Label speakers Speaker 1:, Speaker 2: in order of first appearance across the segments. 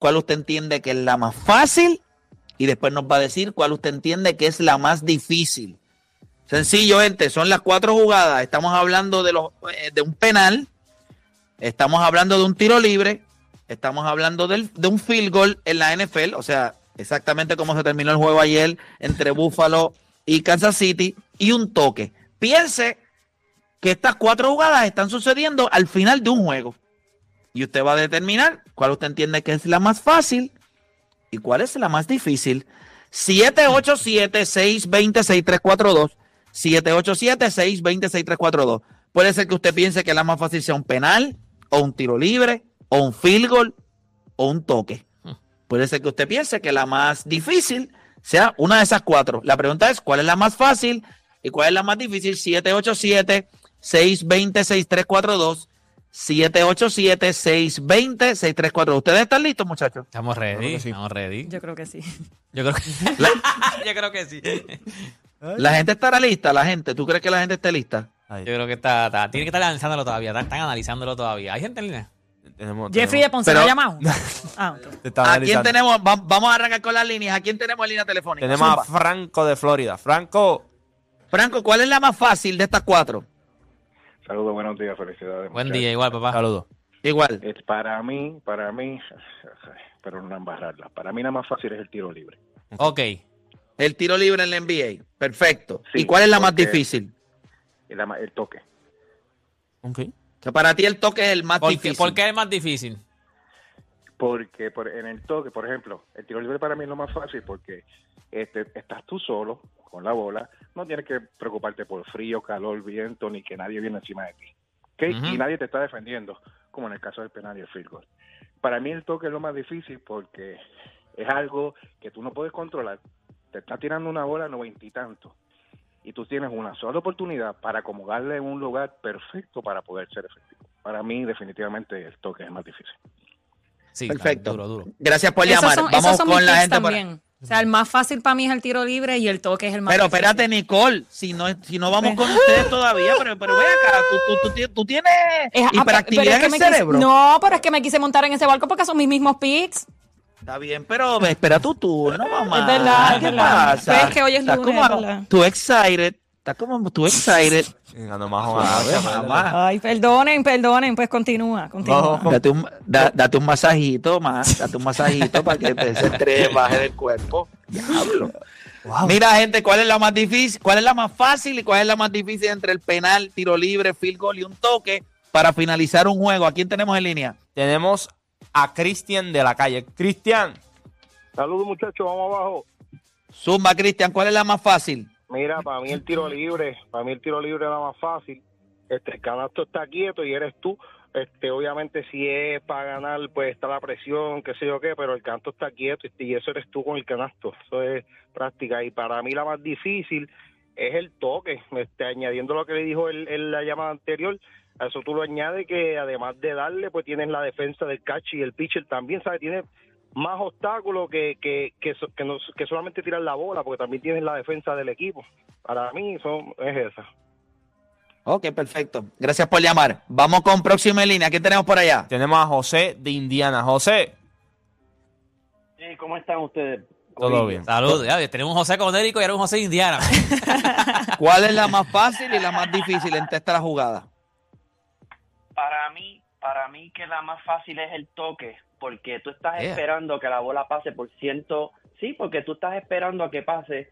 Speaker 1: cuál usted entiende que es la más fácil y después nos va a decir cuál usted entiende que es la más difícil. Sencillo, gente, son las cuatro jugadas. Estamos hablando de, eh, de un penal, estamos hablando de un tiro libre, estamos hablando de un field goal en la NFL, o sea, exactamente como se terminó el juego ayer entre Buffalo y Kansas City, y un toque. Piense que estas cuatro jugadas están sucediendo al final de un juego. Y usted va a determinar cuál usted entiende que es la más fácil y cuál es la más difícil. 787-620-6342. 787-620-6342. Puede ser que usted piense que la más fácil sea un penal, o un tiro libre, o un field goal, o un toque. Puede ser que usted piense que la más difícil sea una de esas cuatro. La pregunta es, ¿cuál es la más fácil y cuál es la más difícil? 787-620-6342. 787-620-6342. ¿Ustedes están listos, muchachos?
Speaker 2: Estamos ready,
Speaker 3: sí.
Speaker 2: estamos ready.
Speaker 4: Yo creo que sí.
Speaker 2: Yo creo que, yo creo que sí. Yo
Speaker 1: La gente estará lista, la gente. ¿Tú crees que la gente esté lista?
Speaker 3: Ahí.
Speaker 2: creo que está, está- tiene que estar analizándolo todavía. Están, están analizándolo todavía. ¿Hay gente en línea?
Speaker 3: Tenemos-
Speaker 4: Jeffrey de Ponce, ¿lo
Speaker 1: Pero-
Speaker 4: ha llamado? Ah, ok.
Speaker 3: te está
Speaker 1: ¿A quién tenemos? Va- vamos a arrancar con las líneas. ¿A quién tenemos en línea telefónica?
Speaker 3: Tenemos a. Franco de Florida. Franco,
Speaker 1: Franco, ¿cuál es la más fácil de estas cuatro?
Speaker 5: Saludos, buenos días, felicidades.
Speaker 2: Buen
Speaker 5: muchachos.
Speaker 2: día, igual, papá.
Speaker 3: saludos.
Speaker 1: Igual.
Speaker 5: Eh, para mí, para mí, pero no embarrarla. Para mí, la más fácil es el tiro libre.
Speaker 2: Ok.
Speaker 1: El tiro libre en la NBA. Perfecto.
Speaker 5: Sí,
Speaker 1: ¿Y cuál es la más difícil?
Speaker 5: El, toque.
Speaker 3: Ok.
Speaker 1: O sea, para ti el toque es el más
Speaker 2: ¿Por qué,
Speaker 1: difícil.
Speaker 2: por qué es más difícil?
Speaker 5: Porque por, en el toque, por ejemplo, el tiro libre para mí es lo más fácil porque este, estás tú solo con la bola, no tienes que preocuparte por frío, calor, viento, ni que nadie viene encima de ti. ¿ok?
Speaker 2: Ujú.
Speaker 5: Y nadie te está defendiendo, como en el caso del penal y el field goal. Para mí el toque es lo más difícil porque es algo que tú no puedes controlar. Te está tirando una bola noventa y tanto y tú tienes una sola oportunidad para acomodarle en un lugar perfecto para poder ser efectivo. Para mí definitivamente el toque es más difícil.
Speaker 2: Sí,
Speaker 1: Perfecto.
Speaker 2: Duro, duro.
Speaker 1: Gracias por llamar.
Speaker 4: son,
Speaker 1: Vamos con la gente. para-
Speaker 4: también. O sea, el más fácil para mí es el tiro libre y el toque es el más
Speaker 1: Pero
Speaker 4: difícil.
Speaker 1: espérate, Nicole, si no, si no vamos con ustedes todavía, pero, pero ve acá, tú, tú, tú, tú tienes
Speaker 4: Es-
Speaker 1: hiperactividad
Speaker 4: es
Speaker 1: en el
Speaker 4: quise-
Speaker 1: cerebro.
Speaker 4: no, pero es que me quise montar en ese barco porque son mis mismos picks.
Speaker 1: Está bien, pero espera tu turno, mamá.
Speaker 4: Es verdad, es
Speaker 1: ¿Qué
Speaker 4: verdad.
Speaker 1: pasa?
Speaker 4: Pero es que hoy es lunes,
Speaker 1: como-
Speaker 4: es.
Speaker 1: Tú excited. Estás como tú excited.
Speaker 3: Ganando más.
Speaker 4: Ay, perdonen, perdonen, pues continúa, continúa.
Speaker 3: Vamos.
Speaker 1: Date un, da- date un masajito más, date un masajito para que te- ese estrés baje del cuerpo. Diablo. Mira, gente, ¿cuál es la más difícil? ¿Cuál es la más fácil y cuál es la más difícil entre el penal, tiro libre, field goal y un toque para finalizar un juego? ¿A quién tenemos en línea?
Speaker 3: Tenemos a Cristian de la calle. Cristian,
Speaker 6: Saludos muchachos, vamos abajo.
Speaker 1: Zumba, Cristian, ¿cuál es la más fácil?
Speaker 6: Mira, para mí el tiro libre, para mí el tiro libre es la más fácil. Este, el canasto está quieto y eres tú. Este, obviamente si es para ganar, pues está la presión, qué sé yo qué, pero el canasto está quieto y- eso eres tú con el canasto. Eso es práctica. Y para mí la más difícil es el toque. Este, añadiendo lo que le dijo en, en la llamada anterior, a eso tú lo añades que además de darle, pues tienes la defensa del catch y el pitcher también, ¿sabes? Tiene más obstáculos que, que, que, que, no- que solamente tirar la bola, porque también tienes la defensa del equipo. Para mí son, es esa.
Speaker 1: Ok, perfecto. Gracias por llamar. Vamos con próxima en línea. ¿Qué tenemos por allá?
Speaker 3: tenemos a José de Indiana. José,
Speaker 6: ¿Cómo están ustedes?
Speaker 3: todo bien.
Speaker 2: Saludos. Ya, tenemos un José Conérico y ahora un José de Indiana.
Speaker 1: ¿Cuál es la más fácil y la más difícil entre estas jugadas?
Speaker 7: Para mí, para mí que la más fácil es el toque, porque tú estás
Speaker 2: Yeah.
Speaker 7: esperando que la bola pase por ciento, sí, porque tú estás esperando a que pase,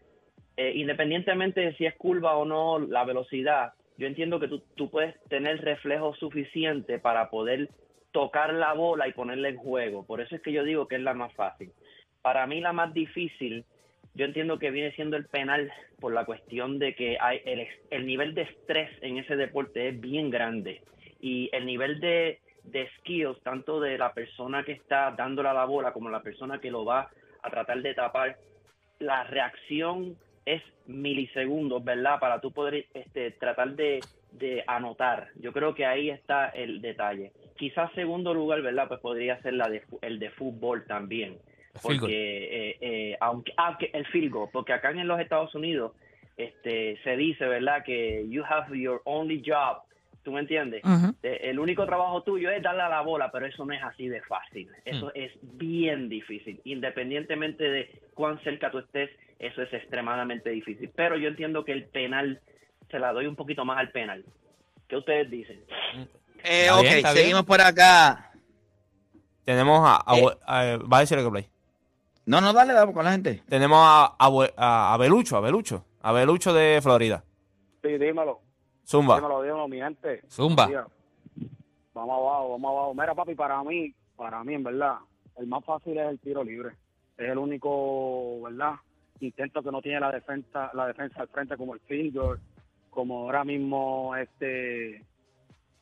Speaker 7: eh, independientemente de si es curva o no la velocidad. Yo entiendo que tú, tú puedes tener reflejo suficiente para poder tocar la bola y ponerla en juego. Por eso es que yo digo que es la más fácil. Para mí la más difícil, yo entiendo que viene siendo el penal por la cuestión de que hay el, el nivel de estrés en ese deporte es bien grande y el nivel de, de skills, tanto de la persona que está dándole a la bola como la persona que lo va a tratar de tapar, la reacción es milisegundos, ¿verdad? Para tú poder este, tratar de, de anotar. Yo creo que ahí está el detalle. Quizás segundo lugar, ¿verdad? Pues podría ser la de, el de fútbol también. Porque, eh, eh, aunque, aunque el field goal, porque acá en los Estados Unidos este, se dice, ¿verdad? Que you have your only job ¿Tú me entiendes? El único trabajo tuyo es darle a la bola, pero eso no es así de fácil. Eso
Speaker 2: Mm.
Speaker 7: es bien difícil. Independientemente de cuán cerca tú estés, eso es extremadamente difícil. Pero yo entiendo que el penal, se la doy un poquito más al penal. ¿Qué ustedes dicen?
Speaker 1: Eh, ok,
Speaker 2: bien, está bien.
Speaker 1: seguimos por acá.
Speaker 3: Tenemos a, a-
Speaker 1: Eh.
Speaker 3: a- va a decir que play.
Speaker 1: No, no, dale, dale con la gente.
Speaker 3: Tenemos a, a, a, a Belucho, a Belucho, a Belucho de Florida.
Speaker 6: Sí, dímelo,
Speaker 3: Zumba.
Speaker 6: dímelo, dímelo, mi gente.
Speaker 2: Zumba.
Speaker 6: Vamos abajo, vamos abajo. Mira, papi, para mí, para mí, en verdad, el más fácil es el tiro libre. Es el único, ¿verdad? Intento que no tiene la defensa, la defensa al frente como el field goal, como ahora mismo, este,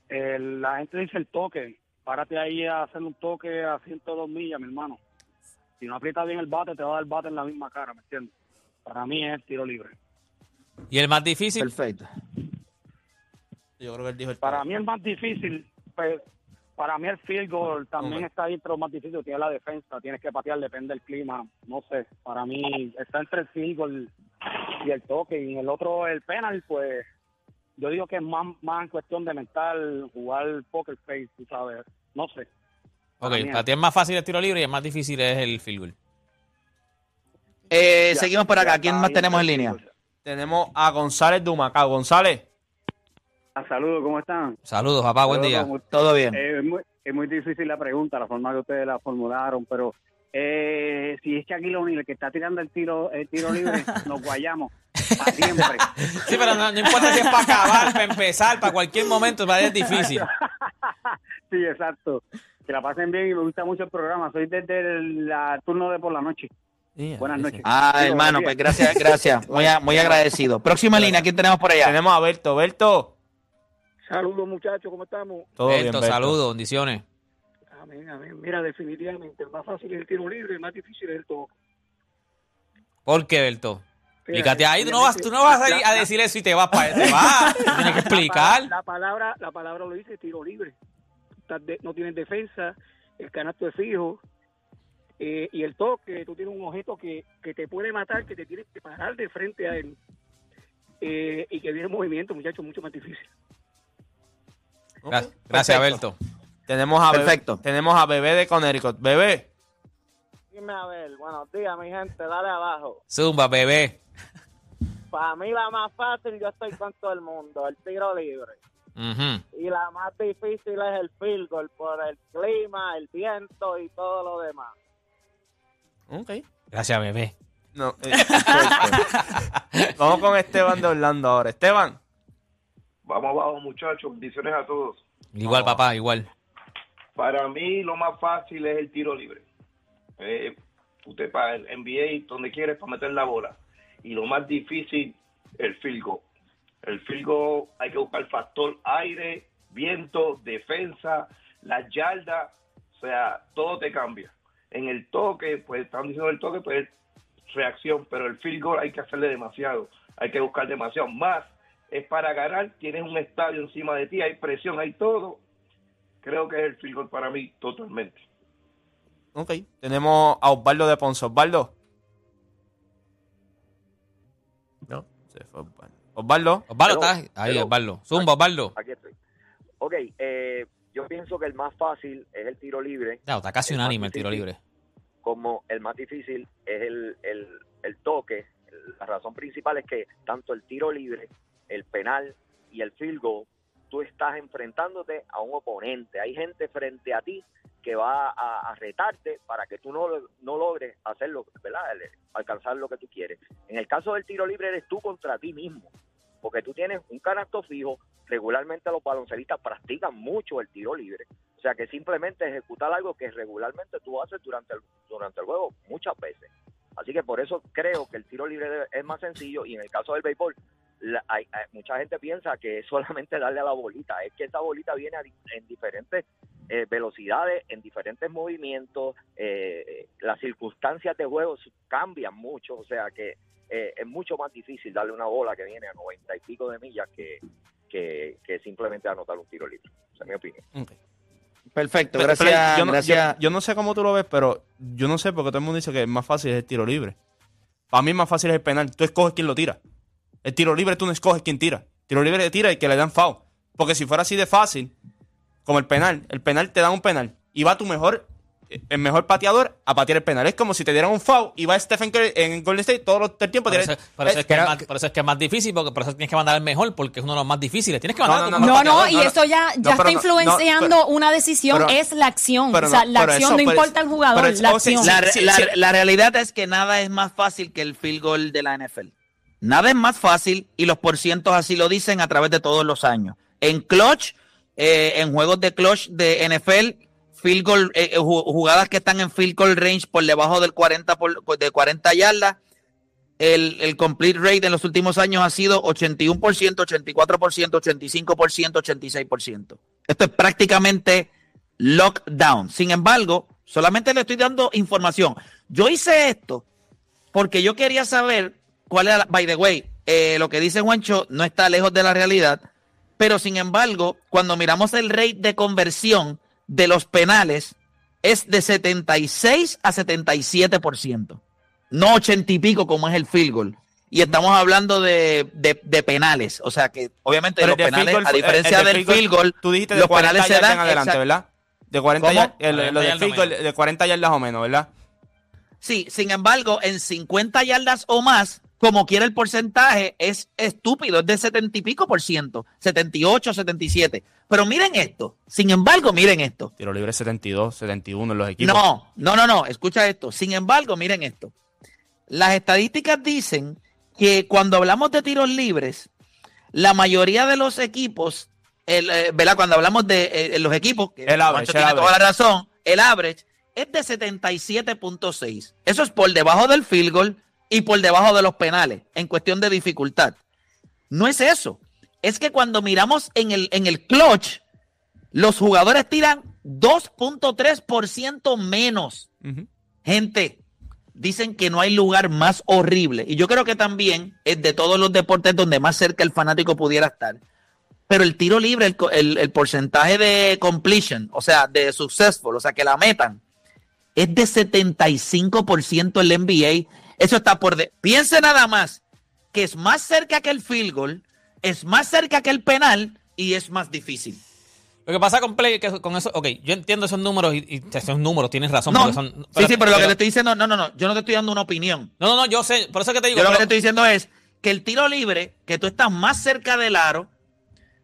Speaker 6: el- la gente dice el toque. Párate ahí a hacer un toque a 102 millas, mi hermano. Si no aprietas bien el bate, te va a dar el bate en la misma cara, ¿me entiendes? Para mí es el tiro libre.
Speaker 2: Y el más difícil,
Speaker 1: Perfecto.
Speaker 3: Yo creo que él dijo el
Speaker 6: Para mí el más difícil, pues, para mí el field goal también está ahí, pero más difícil tiene la defensa, tienes que patear, depende del clima, no sé, para mí está entre el field goal y el toque, y en el otro, el penal, pues, yo digo que es más, más en cuestión de mental, jugar poker face, tú sabes, no sé.
Speaker 2: ok,
Speaker 6: para
Speaker 2: ti es más fácil el tiro libre y el más difícil es el field goal.
Speaker 1: Eh,
Speaker 6: Ya,
Speaker 1: seguimos por acá. ¿Quién más tenemos en línea?
Speaker 3: Tenemos a González de Humacao. González.
Speaker 8: Saludos, ¿cómo están?
Speaker 2: Saludos, papá, buen día.
Speaker 1: Todo bien.
Speaker 8: Eh, es, muy, es muy difícil la pregunta, la forma que ustedes la formularon, pero eh, si es Shaquille O'Neal el que está tirando el tiro el tiro libre, nos guayamos para siempre.
Speaker 2: Sí, pero no, no importa si es para acabar, para empezar, para cualquier momento, para es difícil.
Speaker 8: sí, exacto. Que la pasen bien y me gusta mucho el programa. Soy desde el la turno de por la noche. Buenas noches.
Speaker 1: Ah, hermano, pues gracias, gracias. Muy, muy agradecido. Próxima línea, ¿quién tenemos por allá?
Speaker 3: Tenemos a Berto. Berto.
Speaker 6: Saludos, muchachos, ¿cómo estamos?
Speaker 3: Todo bien,
Speaker 2: Berto,
Speaker 3: Berto.
Speaker 2: saludos, bendiciones.
Speaker 6: Amén, amén. Mira, definitivamente, el más fácil es el tiro libre, el más difícil es el toque.
Speaker 2: ¿Por qué, Berto? Explícate ahí, tú no vas, tú no vas a, ir a decir eso y te vas para te vas. Tú Tienes que explicar.
Speaker 6: La, palabra, la palabra lo dice, tiro libre. Tú estás de- no tienes defensa, el canasto es fijo, eh, y el toque, tú tienes un objeto que, que te puede matar, que te tienes que parar de frente a él, eh, y que viene en movimiento, muchachos, mucho más difícil.
Speaker 2: Gracias,
Speaker 3: perfecto.
Speaker 2: Berto.
Speaker 3: Tenemos a Bebé-
Speaker 1: Perfecto.
Speaker 3: tenemos a Bebé de Connecticut. Bebé.
Speaker 9: Dime a ver, buenos días, mi gente, dale abajo.
Speaker 2: Zumba, bebé.
Speaker 9: Para mí la más fácil, yo estoy con todo el mundo, el tiro libre. Y la más difícil es el field goal por el clima, el viento y todo lo demás.
Speaker 3: Ok.
Speaker 2: Gracias, bebé.
Speaker 3: No, eh, Vamos con Esteban de Orlando ahora. Esteban.
Speaker 10: Vamos abajo, muchachos. Bendiciones a todos.
Speaker 2: Igual, papá, igual.
Speaker 10: Para mí, lo más fácil es el tiro libre. Eh, usted para el NBA, donde quieres, para meter la bola. Y lo más difícil, el field goal. El field goal hay que buscar factor aire, viento, defensa, las yardas. O sea, todo te cambia. En el toque, pues están diciendo el toque, pues reacción, pero el field goal hay que hacerle demasiado. Hay que buscar demasiado. Más es para ganar, tienes un estadio encima de ti, hay presión, hay todo. Creo que es el field para mí totalmente.
Speaker 3: Ok. Tenemos a Osvaldo de Ponce. Osvaldo.
Speaker 11: No.
Speaker 3: Se fue Osvaldo. Osvaldo.
Speaker 2: Osvaldo, ¿estás? Ahí. Osvaldo. Zumba, Osvaldo.
Speaker 11: Aquí estoy. Ok, eh, yo pienso que el más fácil es el tiro libre,
Speaker 2: Ya, está casi unánime el tiro libre.
Speaker 11: como el más difícil es el, el, el toque. La razón principal es que tanto el tiro libre, el penal y el field goal, tú estás enfrentándote a un oponente. Hay gente frente a ti que va a, retarte para que tú no, no logres hacerlo, ¿verdad? Alcanzar lo que tú quieres. En el caso del tiro libre eres tú contra ti mismo, porque tú tienes un canasto fijo. Regularmente los baloncelistas practican mucho el tiro libre. O sea que simplemente ejecutar algo que regularmente tú haces durante el, durante el juego muchas veces. Así que por eso creo que el tiro libre es más sencillo y en el caso del béisbol, la- hay- hay- mucha gente piensa que es solamente darle a la bolita. Es que esa bolita viene di- en diferentes eh, velocidades, en diferentes movimientos. eh, las circunstancias de juego cambian mucho. O sea que eh, es mucho más difícil darle una bola que viene a noventa y pico de millas que, que, que simplemente anotar un tiro libre. Esa es mi opinión.
Speaker 1: Perfecto,
Speaker 3: Pero,
Speaker 1: gracias.
Speaker 3: pero yo, no,
Speaker 1: gracias.
Speaker 3: yo- yo no sé cómo tú lo ves, pero yo no sé porque todo el mundo dice que es más fácil es el tiro libre. Para mí más fácil es el penal. Tú escoges quién lo tira. El tiro libre tú no escoges quién tira. Tiro libre tira y que le dan foul. Porque si fuera así de fácil, como el penal, el penal te da un penal y va tu mejor, el mejor pateador a patear el penal. Es como si te dieran un foul y va Stephen Curry en Golden State todo los- el tiempo.
Speaker 2: Por eso, por eso
Speaker 3: eh,
Speaker 2: es que es más, por eso es que es más difícil, porque por eso tienes que mandar al mejor, porque es uno de los más difíciles. Tienes que mandar
Speaker 3: No,
Speaker 2: a tu
Speaker 3: no,
Speaker 2: mejor
Speaker 4: No, no,
Speaker 2: pateador.
Speaker 4: y eso ya, ya
Speaker 3: no,
Speaker 4: está
Speaker 3: no,
Speaker 4: influenciando
Speaker 3: no, pero-
Speaker 4: una decisión,
Speaker 3: pero-
Speaker 4: es la acción.
Speaker 3: pero
Speaker 4: o sea,
Speaker 3: no,
Speaker 4: la acción,
Speaker 3: eso,
Speaker 4: no importa el jugador, la acción.
Speaker 1: La realidad es que nada es más fácil que el field goal de la NFL. Nada es más fácil y los porcientos así lo dicen a través de todos los años. En clutch, eh, en juegos de clutch de NFL, field goal, eh, eh, ju- jugadas que están en field goal range por debajo del 40, por, de 40 yardas, el, el complete rate en los últimos años ha sido 81%, 84%, 85%, 86%. Esto es prácticamente lockdown. Sin embargo, solamente le estoy dando información. Yo hice esto porque yo quería saber cuál era, by the way, eh, lo que dice Juancho no está lejos de la realidad, pero sin embargo, cuando miramos el rate de conversión de los penales, es de 76 a 77%, no 80 y pico como es el field goal. Y estamos hablando de, de- de penales, o sea que obviamente
Speaker 3: pero
Speaker 1: los
Speaker 3: de
Speaker 1: penales,
Speaker 3: field goal
Speaker 1: a diferencia
Speaker 3: el de
Speaker 1: del field goal,
Speaker 3: tú dijiste de
Speaker 1: los
Speaker 3: 40
Speaker 1: penales se
Speaker 3: yardas
Speaker 1: dan
Speaker 3: en adelante,
Speaker 1: exact-
Speaker 3: ¿verdad? De 40
Speaker 1: ¿Cómo?
Speaker 3: yardas, el- lo
Speaker 2: 40
Speaker 3: del
Speaker 2: yardas
Speaker 3: field goal
Speaker 2: menos.
Speaker 3: de 40 yardas o menos, ¿verdad?
Speaker 1: Sí, sin embargo, en 50 yardas o más, como quiera el porcentaje, es estúpido, es de 70 y pico por ciento, 78, 77. Pero miren esto, sin embargo, miren esto.
Speaker 3: Tiro libre 72, 71 en los equipos.
Speaker 1: No, no, no, no, escucha esto. Sin embargo, miren esto. Las estadísticas dicen que cuando hablamos de tiros libres, la mayoría de los equipos, el, eh, ¿verdad? Cuando hablamos de eh, los equipos, que
Speaker 3: El average, el
Speaker 1: tiene toda la razón, el average es de 77.6. Eso es por debajo del field goal y por debajo de los penales en cuestión de dificultad. No es eso. Es que cuando miramos en el, en el clutch, los jugadores tiran 2.3% menos. Gente, dicen que no hay lugar más horrible. Y yo creo que también es de todos los deportes donde más cerca el fanático pudiera estar. Pero el tiro libre, el, el- el porcentaje de completion, o sea, de successful, o sea, que la metan, es de 75% en la NBA. Eso está por... De Piense nada más que es más cerca que el field goal, es más cerca que el penal y es más difícil.
Speaker 2: Lo que pasa con Play, que con eso, ok, yo entiendo esos números y, y esos números, tienes razón.
Speaker 1: No,
Speaker 2: son,
Speaker 1: sí, sí, pero lo que te estoy diciendo, no, no, no, yo no te estoy dando una opinión.
Speaker 2: No, no, no, yo sé, por eso es que te digo.
Speaker 1: Yo lo que
Speaker 2: pero-
Speaker 1: te estoy diciendo es que el tiro libre, que tú estás más cerca del aro,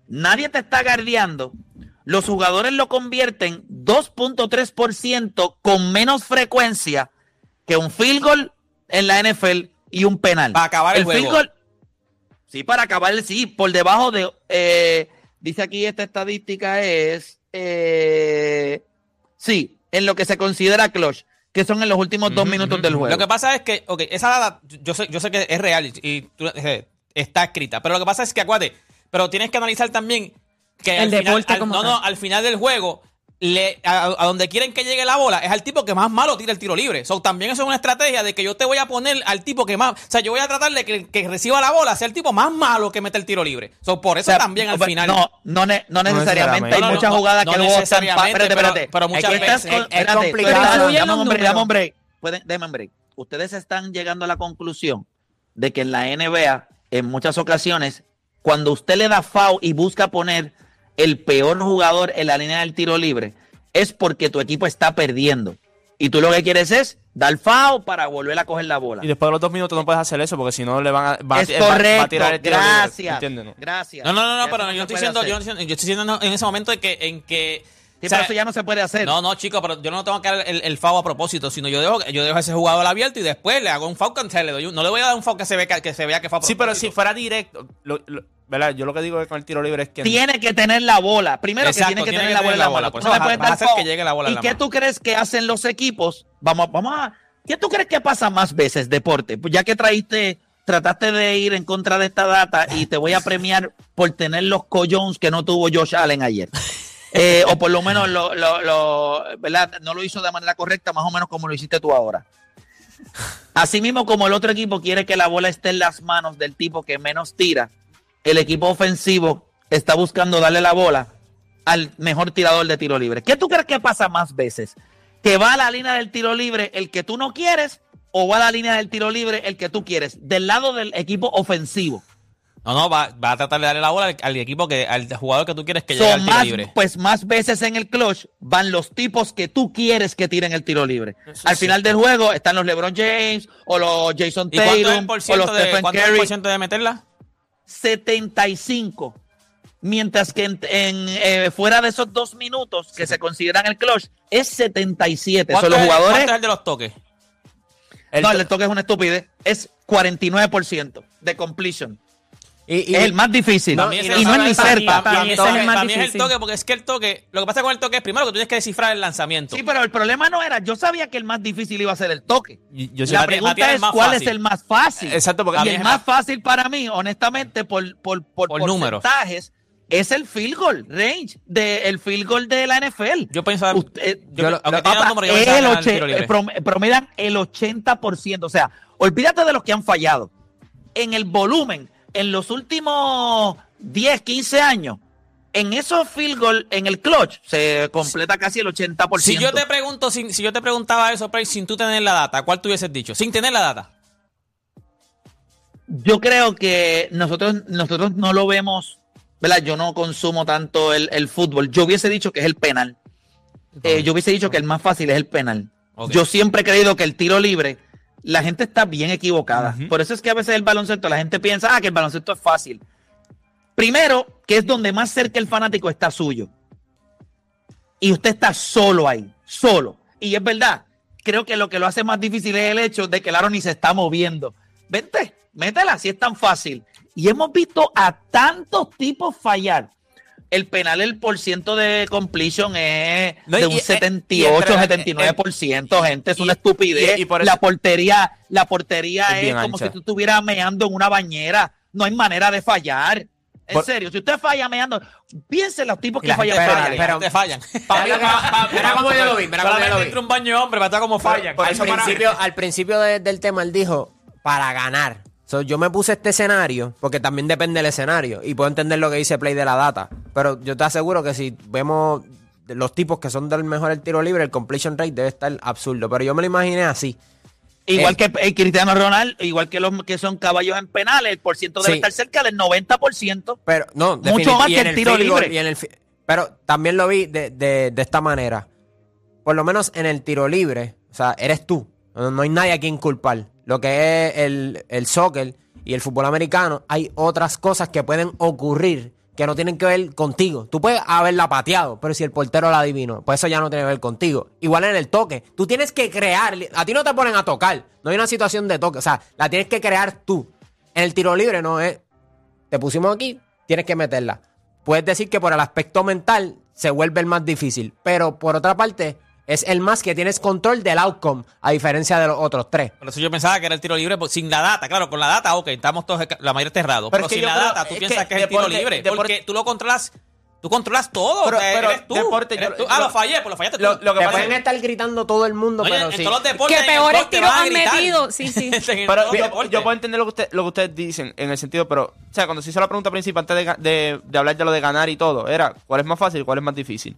Speaker 1: nadie te está guardiando, los jugadores lo convierten 2.3% con menos frecuencia que un field goal en la NFL y un penal.
Speaker 2: Para acabar el juego.
Speaker 1: goal, sí, para acabar el sí, por debajo de, eh, dice aquí esta estadística es, eh, sí, en lo que se considera clutch, que son en los últimos dos minutos del juego.
Speaker 2: Lo que pasa es que, ok, esa data, yo sé, yo sé que es real y, eh, está escrita, pero lo que pasa es que, acuérdate, pero tienes que analizar también que
Speaker 4: El
Speaker 2: al final,
Speaker 4: deporte
Speaker 2: al-
Speaker 4: como
Speaker 2: no,
Speaker 4: tal.
Speaker 2: no, al final del juego, le, a, a donde quieren que llegue la bola, es al tipo que más malo tira el tiro libre. So, también eso es una estrategia de que yo te voy a poner al tipo que más, o sea, yo voy a tratar de que, que reciba la bola, sea el tipo más malo que mete el tiro libre. So, por eso
Speaker 1: O sea,
Speaker 2: también al final.
Speaker 1: No, no, ne- no necesariamente. Hay
Speaker 2: No,
Speaker 1: muchas jugadas
Speaker 2: no
Speaker 1: que luego están. pa- Espérate,
Speaker 2: pero-
Speaker 1: espérate.
Speaker 2: pero muchas veces
Speaker 1: con-
Speaker 2: es
Speaker 1: espérate,
Speaker 4: complicado.
Speaker 1: dame un break, dame un break. Pueden- break. Ustedes están llegando a la conclusión de que en la NBA, en muchas ocasiones, cuando usted le da foul y busca poner el peor jugador en la línea del tiro libre, es porque tu equipo está perdiendo. Y tú lo que quieres es dar foul para volver a coger la bola.
Speaker 3: Y después de los dos minutos no puedes hacer eso porque si no le van a, va, a-
Speaker 1: Es
Speaker 3: va- va a
Speaker 1: correcto.
Speaker 3: tirar el tiro libre.
Speaker 1: Gracias.
Speaker 3: ¿Entiendes, no?
Speaker 1: Gracias.
Speaker 2: No, no, no, no, pero yo estoy diciendo, yo, no estoy- yo estoy diciendo en ese momento de que, en que
Speaker 1: Sí,
Speaker 2: o sea,
Speaker 1: pero eso ya no se puede hacer.
Speaker 2: No, no, chicos, pero yo no tengo que dar el, el foul a propósito, sino yo dejo, yo dejo a ese jugador abierto y después le hago un foul que le doy un- no le voy a dar un foul que se, ve, que, que se vea que fue a
Speaker 3: Sí, pero si fuera directo, lo- lo- ¿verdad? Yo lo que digo es con el tiro libre es que
Speaker 1: tiene que tener la bola. Primero
Speaker 2: Exacto,
Speaker 1: que tiene que
Speaker 2: tiene
Speaker 1: tener
Speaker 2: que
Speaker 1: la bola en la
Speaker 2: la bola, por eso
Speaker 1: no le
Speaker 2: vas-
Speaker 1: puedes
Speaker 2: vas a
Speaker 1: dar
Speaker 2: hacer que
Speaker 1: foul.
Speaker 2: llegue la bola en
Speaker 1: ¿Y
Speaker 2: la
Speaker 1: qué
Speaker 2: mano.
Speaker 1: tú crees que hacen los equipos? Vamos, vamos a. ¿Qué tú crees que pasa más veces, deporte? Pues ya que traíste, trataste de ir en contra de esta data y te voy a premiar por tener los collones que no tuvo Josh Allen ayer. Eh, o por lo menos lo, lo- ¿verdad? no lo hizo de manera correcta, más o menos como lo hiciste tú ahora. Asimismo, como el otro equipo quiere que la bola esté en las manos del tipo que menos tira, el equipo ofensivo está buscando darle la bola al mejor tirador de tiro libre. ¿Qué tú crees que pasa más veces? ¿Que va a la línea del tiro libre el que tú no quieres o va a la línea del tiro libre el que tú quieres? Del lado del equipo ofensivo.
Speaker 2: No, no, va, va a tratar de darle la bola al, al equipo que, al jugador que tú quieres que llegue al tiro
Speaker 1: más,
Speaker 2: libre.
Speaker 1: pues más veces en el clutch van los tipos que tú quieres que tiren el tiro libre. Al final del juego están los LeBron James o los Jason
Speaker 2: ¿Y cuánto es el
Speaker 1: Tatum
Speaker 2: por
Speaker 1: o los
Speaker 2: de,
Speaker 1: Stephen
Speaker 2: cuánto es el de meterla?
Speaker 1: 75. Mientras que en, en, eh, fuera de esos dos minutos que se consideran el clutch es 77. Son
Speaker 2: ¿Cuánto
Speaker 1: los
Speaker 2: es-
Speaker 1: jugadores.
Speaker 2: ¿Cuánto es el de los toques?
Speaker 1: no, el toque es una estupidez. Es 49% de completion.
Speaker 12: Y,
Speaker 1: es el más difícil.
Speaker 2: Mí
Speaker 1: y no es ni cerca.
Speaker 2: Para, mí es el toque, porque es que el toque, lo que pasa con el toque es primero que tú tienes que descifrar el lanzamiento.
Speaker 1: Sí, pero el problema no era, yo sabía que el más difícil iba a ser el toque.
Speaker 2: yo sé,
Speaker 1: la pregunta
Speaker 2: es
Speaker 1: cuál
Speaker 2: fácil.
Speaker 1: es el más fácil.
Speaker 3: Exacto, porque
Speaker 1: y
Speaker 3: a mí
Speaker 1: el
Speaker 3: es
Speaker 1: más fácil para mí, honestamente, por, por, por,
Speaker 2: Por números.
Speaker 1: porcentajes, es el field goal range, de, el field goal de la NFL.
Speaker 2: Yo pensaba,
Speaker 1: Usted-
Speaker 2: yo,
Speaker 1: lo-
Speaker 2: aunque
Speaker 1: papá,
Speaker 2: número, yo
Speaker 1: eh, prom- promedian el 80%. O sea, olvídate de los que han fallado. En el volumen, en los últimos 10, 15 años, en esos field goal, en el clutch, se completa casi el 80%.
Speaker 2: Si yo te pregunto, si, si yo te preguntaba eso, Prey, sin tú tener la data, ¿cuál tú hubieses dicho? Sin tener la data.
Speaker 1: Yo creo que nosotros, nosotros no lo vemos, ¿verdad? Yo no consumo tanto el, el fútbol. Yo hubiese dicho que es el penal. Eh, yo hubiese dicho que el más fácil es el penal. Yo siempre he creído que el tiro libre, la gente está bien equivocada. Por eso es que a veces el baloncesto, la gente piensa, ah, que el baloncesto es fácil. Primero, que es donde más cerca el fanático está suyo. Y usted está solo ahí, solo. Y es verdad, creo que lo que lo hace más difícil es el hecho de que el aro ni se está moviendo. Vente, métela, si es tan fácil. Y hemos visto a tantos tipos fallar. El penal, el por ciento de completion es
Speaker 3: No,
Speaker 1: de
Speaker 3: y-
Speaker 1: un
Speaker 3: y-
Speaker 1: 78,
Speaker 3: y entre-
Speaker 1: 79%, gente, es una
Speaker 3: y-
Speaker 1: estupidez.
Speaker 3: y- y por eso-
Speaker 1: la portería, la portería
Speaker 3: Es
Speaker 1: es, como
Speaker 3: ancha.
Speaker 1: si tú estuvieras meando en una bañera. No hay manera de fallar. En
Speaker 3: Por-
Speaker 1: serio, si usted falla meando, piensen los tipos que
Speaker 2: la
Speaker 1: fallan
Speaker 2: falla,
Speaker 1: penales.
Speaker 2: la gente fallan.
Speaker 12: Mira, cómo yo lo vi, mira cómo yo lo vi.
Speaker 2: un baño hombre, para estar como fallan.
Speaker 12: al, principio, al principio de- del tema él dijo, para ganar. So, yo me puse este escenario, porque también depende del escenario, y puedo entender lo que dice Play de la data. Pero yo te aseguro que si vemos los tipos que son del mejor el tiro libre, el completion rate debe estar absurdo. Pero yo me lo imaginé así.
Speaker 1: Igual
Speaker 12: Eh,
Speaker 1: que el Cristiano Ronaldo, igual que los que son caballos en penales, el por ciento debe
Speaker 12: Sí.
Speaker 1: estar cerca del 90%.
Speaker 12: Pero no,
Speaker 1: Mucho más que el tiro
Speaker 12: goal
Speaker 1: libre.
Speaker 12: y en el fi- pero también lo vi de, de- de esta manera. Por lo menos en el tiro libre, o sea, eres tú. No, no hay nadie a quien culpar. Lo que es el, el soccer y el fútbol americano, hay otras cosas que pueden ocurrir que no tienen que ver contigo. Tú puedes haberla pateado, pero si el portero la adivinó, pues eso ya no tiene que ver contigo. Igual en el toque, tú tienes que crear, a ti no te ponen a tocar, no hay una situación de toque, o sea, la tienes que crear tú. En el tiro libre no es, te pusimos aquí, tienes que meterla. Puedes decir que por el aspecto mental se vuelve el más difícil, pero por otra parte es el más que tienes control del outcome, a diferencia de los otros tres.
Speaker 2: Por eso yo pensaba que era el tiro libre pues, sin la data. Claro, con la data, ok, estamos todos, la mayoría errados.
Speaker 3: Pero
Speaker 2: Pero, sin la
Speaker 3: creo-
Speaker 2: data, tú piensas
Speaker 3: que
Speaker 2: que es el tiro libre.
Speaker 3: deporte-
Speaker 2: porque tú lo controlas, tú controlas todo.
Speaker 3: Pero-
Speaker 2: sea,
Speaker 3: pero
Speaker 2: eres tú.
Speaker 3: deporte,
Speaker 2: Eres
Speaker 3: yo-
Speaker 2: tú. Ah,
Speaker 3: yo-
Speaker 2: lo fallé, pues lo fallaste tú.
Speaker 3: Lo- lo que
Speaker 12: Te
Speaker 3: pasa
Speaker 12: pueden
Speaker 3: es-
Speaker 12: estar gritando todo el mundo,
Speaker 2: Oye,
Speaker 12: pero
Speaker 2: en
Speaker 12: sí.
Speaker 2: todos los deportes,
Speaker 4: Que peores tiros han metido. Sí, sí.
Speaker 3: Pero yo, puedo entender lo que, usted, lo que ustedes dicen en el sentido, pero, o sea, cuando se hizo la pregunta principal antes de, de- de hablar de lo de ganar y todo, era cuál es más fácil y cuál es más difícil.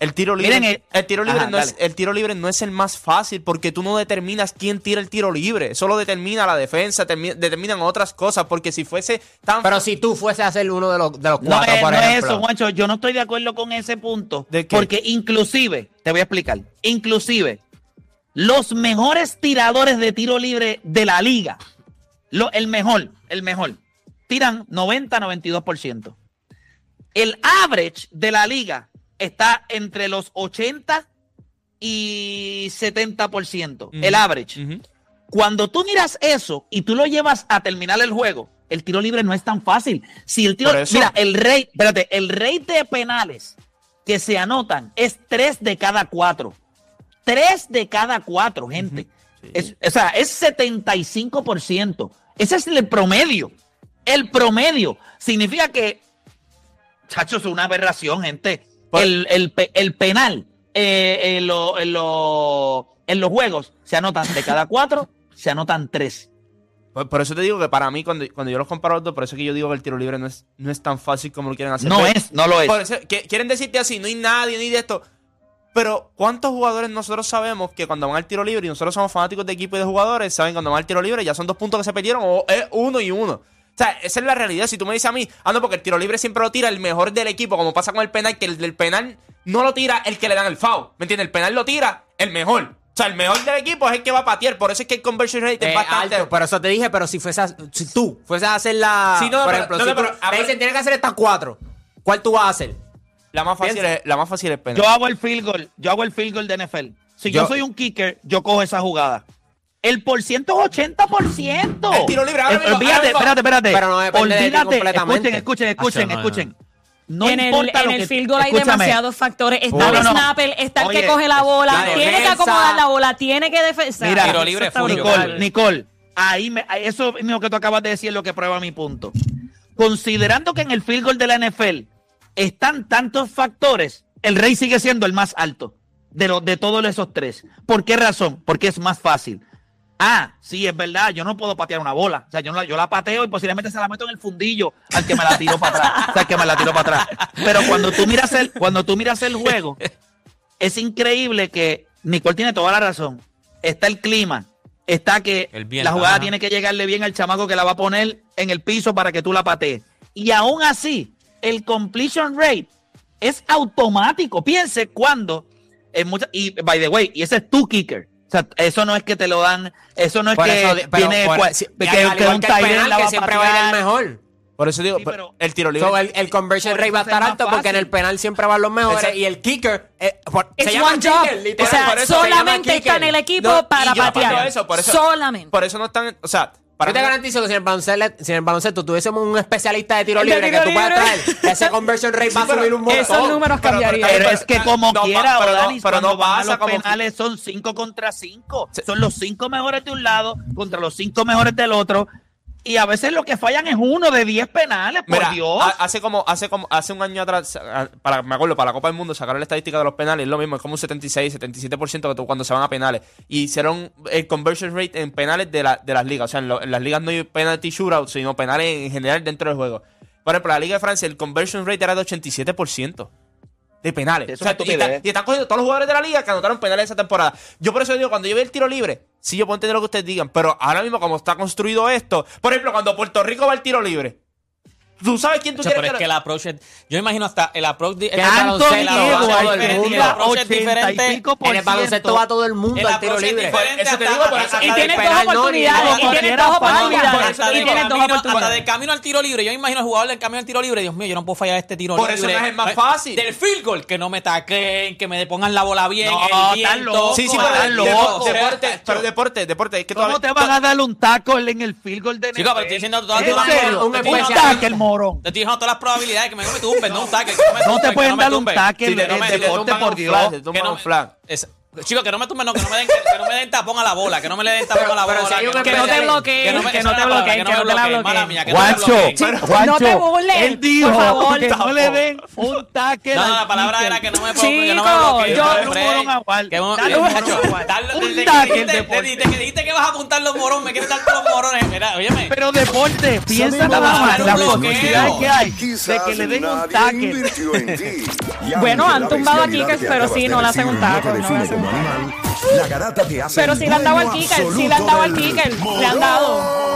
Speaker 3: El tiro libre,
Speaker 1: Miren, eh,
Speaker 3: el, tiro libre
Speaker 1: ajá,
Speaker 3: no es, el tiro libre no es el más fácil porque tú no determinas quién tira el tiro libre, solo determina la defensa, termi- determinan otras cosas, porque si fuese tan
Speaker 12: Pero si tú fuese a ser uno de los, de los
Speaker 1: No,
Speaker 12: cuatro,
Speaker 1: es,
Speaker 12: por
Speaker 1: no es eso, Juancho. Yo no estoy de acuerdo con ese punto.
Speaker 3: ¿De qué?
Speaker 1: Porque inclusive, te voy a explicar, inclusive, los mejores tiradores de tiro libre de la liga, lo- el mejor, el mejor, tiran 90-92%. El average de la liga está entre los 80 y 70%. El average. Cuando tú miras eso y tú lo llevas a terminar el juego, el tiro libre no es tan fácil. Si el tiro, mira, el rey, espérate, el rey de penales que se anotan es tres de cada cuatro. Tres de cada cuatro, gente. Es- o sea, es 75%. Ese es el promedio. El promedio. Significa que, chacho, es una aberración, gente. El, el el penal eh, en, lo- en lo- en los juegos se anotan de cada cuatro, se anotan tres.
Speaker 3: Por, por eso te digo que para mí, cuando, cuando yo los comparo los dos, por eso que yo digo que el tiro libre no es, no es tan fácil como lo quieren hacer.
Speaker 1: No es, no lo es.
Speaker 3: Por eso, que- quieren decirte así, no hay nadie ni de esto. Pero, ¿cuántos jugadores nosotros sabemos que cuando van al tiro libre y nosotros somos fanáticos de equipo y de jugadores, saben cuando van al tiro libre ya son dos puntos que se perdieron o es uno y uno? O sea, esa es la realidad. Si tú me dices a mí, ah, no, porque el tiro libre siempre lo tira el mejor del equipo, como pasa con el penal, que el del penal no lo tira el que le dan el foul. ¿Me entiendes? El penal lo tira el mejor. O sea, el mejor del equipo es el que va a patear. Por eso es que el conversion rate es
Speaker 12: Eh,
Speaker 3: bastante.
Speaker 12: alto, por eso te dije, pero si fuese a- si tú fueses a hacer la.
Speaker 3: Sí, no,
Speaker 12: por
Speaker 3: pero-
Speaker 12: ejemplo,
Speaker 3: no,
Speaker 12: si
Speaker 3: no,
Speaker 12: tú-
Speaker 3: pero
Speaker 12: dicen, tienes que hacer estas cuatro. ¿Cuál tú vas a hacer?
Speaker 3: La más fácil
Speaker 12: Piensa.
Speaker 3: es, la más fácil es penal.
Speaker 1: Yo hago el field goal, yo hago el field goal de NFL. Si yo,
Speaker 12: Yo-
Speaker 1: soy un kicker, yo cojo esa jugada. El por ciento es 80%.
Speaker 3: El tiro libre, ahora
Speaker 1: Eh,
Speaker 3: mismo,
Speaker 1: olvídate,
Speaker 3: ahora mismo.
Speaker 1: espérate, espérate.
Speaker 12: Pero no depende de ti
Speaker 1: Olvídate,
Speaker 12: completamente.
Speaker 1: escuchen, escuchen, escuchen,
Speaker 12: Acho, no, no.
Speaker 1: escuchen. No
Speaker 4: en el, en
Speaker 1: lo
Speaker 4: el
Speaker 1: que-
Speaker 4: field goal hay
Speaker 1: escúchame.
Speaker 4: demasiados factores. Está
Speaker 1: No,
Speaker 4: el
Speaker 1: no,
Speaker 4: snapper, está el
Speaker 1: Oye,
Speaker 4: que coge la bola,
Speaker 12: la
Speaker 4: tiene que acomodar la bola, tiene que defender.
Speaker 1: Mira,
Speaker 2: Tiro libre
Speaker 1: Nicole,
Speaker 2: brutal.
Speaker 1: Nicole, ahí me, ahí- eso mismo que tú acabas de decir es lo que prueba mi punto. Considerando que en el field goal de la NFL están tantos factores, el rey sigue siendo el más alto de, los de todos esos tres. ¿Por qué razón? Porque es más fácil. Ah, sí, es verdad, yo no puedo patear una bola. O sea, yo, no la, yo la pateo y posiblemente se la meto en el fundillo al que me la tiró para atrás. O sea, al que me la tiró para atrás. Pero cuando tú miras el, cuando tú miras el juego, es increíble que Nicole tiene toda la razón. Está el clima, está que
Speaker 2: El
Speaker 1: la jugada
Speaker 2: ajá.
Speaker 1: tiene que llegarle bien al chamaco que la va a poner en el piso para que tú la patees. Y aún así, el completion rate es automático. Piense cuando en muchas y by the way, y ese es tu kicker. O sea, eso no es que te lo dan, eso no es
Speaker 12: Por
Speaker 1: que
Speaker 12: eso, pero
Speaker 1: viene
Speaker 12: por-
Speaker 1: cua-
Speaker 12: si-
Speaker 1: que,
Speaker 12: al
Speaker 1: que
Speaker 12: igual
Speaker 1: un
Speaker 12: que el penal, que siempre va a ir el mejor.
Speaker 3: Por eso digo,
Speaker 1: Sí,
Speaker 3: pero
Speaker 1: pero-
Speaker 3: el tiro libre.
Speaker 12: So, el, el conversion rate va a
Speaker 1: es
Speaker 12: estar alto porque en el penal siempre van los mejores
Speaker 1: Exacto.
Speaker 12: y el kicker eh, por-
Speaker 4: Es
Speaker 12: se llama
Speaker 4: one job.
Speaker 12: kicker,
Speaker 4: O sea,
Speaker 12: por eso se llama
Speaker 4: solamente está en el equipo
Speaker 3: No,
Speaker 4: para patear.
Speaker 3: de eso, por eso-
Speaker 4: solamente.
Speaker 3: Por eso no están. O sea, para
Speaker 12: Yo te garantizo que si en el baloncesto, si en el baloncesto tuviésemos un especialista de tiro libre
Speaker 4: tiro
Speaker 12: que tú puedas traer, ese conversion rate va a subir un montón.
Speaker 4: Esos números cambiarían.
Speaker 1: Pero
Speaker 3: Pero-
Speaker 1: es que como
Speaker 3: no,
Speaker 1: quiera,
Speaker 3: pero
Speaker 1: Odalis,
Speaker 3: pero no pasa
Speaker 1: los
Speaker 3: como-
Speaker 1: penales son 5 contra 5. Son los 5 mejores de un lado contra los 5 mejores del otro. Y a veces lo que fallan es uno de 10 penales, por
Speaker 3: Mira,
Speaker 1: Dios.
Speaker 3: ha- hace como, hace como, hace un año atrás, para, me acuerdo, para la Copa del Mundo sacaron la estadística de los penales, es lo mismo, es como un 76, 77% que cuando se van a penales. Y hicieron el conversion rate en penales de, la- de las ligas. O sea, en, lo- en las ligas no hay penalty shootout, sino penales en general dentro del juego. Por ejemplo, la Liga de Francia, el conversion rate era de 87% de penales.
Speaker 1: Eso
Speaker 3: O sea,
Speaker 1: es
Speaker 3: y, está- y están cogiendo todos los jugadores de la liga que anotaron penales esa temporada. Yo por eso digo, cuando yo veo el tiro libre, sí yo puedo entender lo que ustedes digan, pero ahora mismo como está construido esto, por ejemplo, cuando Puerto Rico va al tiro libre, ¿tú sabes quién tú
Speaker 2: O sea, pero
Speaker 3: quieres
Speaker 2: es que el approach es- Yo imagino hasta el approach. de- el baloncesto, el approach
Speaker 12: Edwards,
Speaker 2: es
Speaker 12: todo el
Speaker 2: diferente,
Speaker 12: mundo.
Speaker 2: el approach es
Speaker 1: 80 y
Speaker 2: diferente.
Speaker 1: por
Speaker 12: En el baloncesto va todo el mundo
Speaker 2: El
Speaker 12: al tiro
Speaker 2: approach es
Speaker 12: libre.
Speaker 2: diferente
Speaker 3: Eso te digo, por eso-
Speaker 4: Y
Speaker 2: del
Speaker 4: tienes dos oportunidades. Y tienes dos oportunidades.
Speaker 2: hasta
Speaker 4: Y tienes dos
Speaker 2: camino, hasta
Speaker 4: oportunidades.
Speaker 2: de camino al tiro libre. Yo imagino al jugador del camino al tiro libre. Dios mío, yo no puedo fallar este tiro
Speaker 3: Por
Speaker 2: libre.
Speaker 3: eso no es el más
Speaker 2: Eh,
Speaker 3: fácil.
Speaker 2: Del field goal, que no me tacleen, que me pongan la bola bien.
Speaker 1: No, están locos,
Speaker 3: Sí, sí, deporte, pero deporte, deporte, que
Speaker 1: ¿Cómo te van a dar un tackle en el field goal de
Speaker 2: Chico, pero estoy diciendo todas
Speaker 1: ¿En serio?
Speaker 12: un
Speaker 1: tackle, morón.
Speaker 2: Te estoy diciendo todas las probabilidades que me, me tumben, no un tackle.
Speaker 1: No te pueden dar un tackle
Speaker 3: si te
Speaker 1: deporte, por Dios.
Speaker 2: Que no me- es- Chicos, que no me tumben, no, que no me den, que, que no me den tapón a la bola, que no me le den tapón a la bola.
Speaker 12: si
Speaker 2: que no
Speaker 4: Que no te bloqueen, que no te
Speaker 2: la
Speaker 4: bloqueen, que
Speaker 2: me
Speaker 4: no te la
Speaker 2: bloqueen, mala
Speaker 4: bloqueen.
Speaker 2: mía, que no me
Speaker 1: Guacho,
Speaker 2: bloqueen.
Speaker 4: No te burles,
Speaker 1: él
Speaker 4: por
Speaker 1: dijo
Speaker 4: favor.
Speaker 1: que no le den un tackle.
Speaker 2: No, no, la
Speaker 1: al
Speaker 2: palabra era que no me puedo, que no me
Speaker 4: Chico,
Speaker 2: bloqueen.
Speaker 4: yo-
Speaker 2: Dale
Speaker 1: un
Speaker 2: break.
Speaker 1: morón a Wal.
Speaker 2: Que mo-
Speaker 1: Dale un morón a
Speaker 2: dijiste- que vas a apuntar los morones, me quieres dar todos los morones. Mira, óyeme.
Speaker 1: Pero deporte, piensa nada más
Speaker 2: bloqueo.
Speaker 1: posibilidades que hay de que le den un.
Speaker 13: Y
Speaker 4: Bueno, han
Speaker 13: la
Speaker 4: tumbado a
Speaker 13: que
Speaker 4: pero sí, no le hacen un
Speaker 13: te
Speaker 4: no le
Speaker 13: define
Speaker 4: hacen
Speaker 13: como
Speaker 4: un
Speaker 13: animal. La garata te hace
Speaker 4: Pero si le han dado al kicker, si le han dado al kicker, le han dado.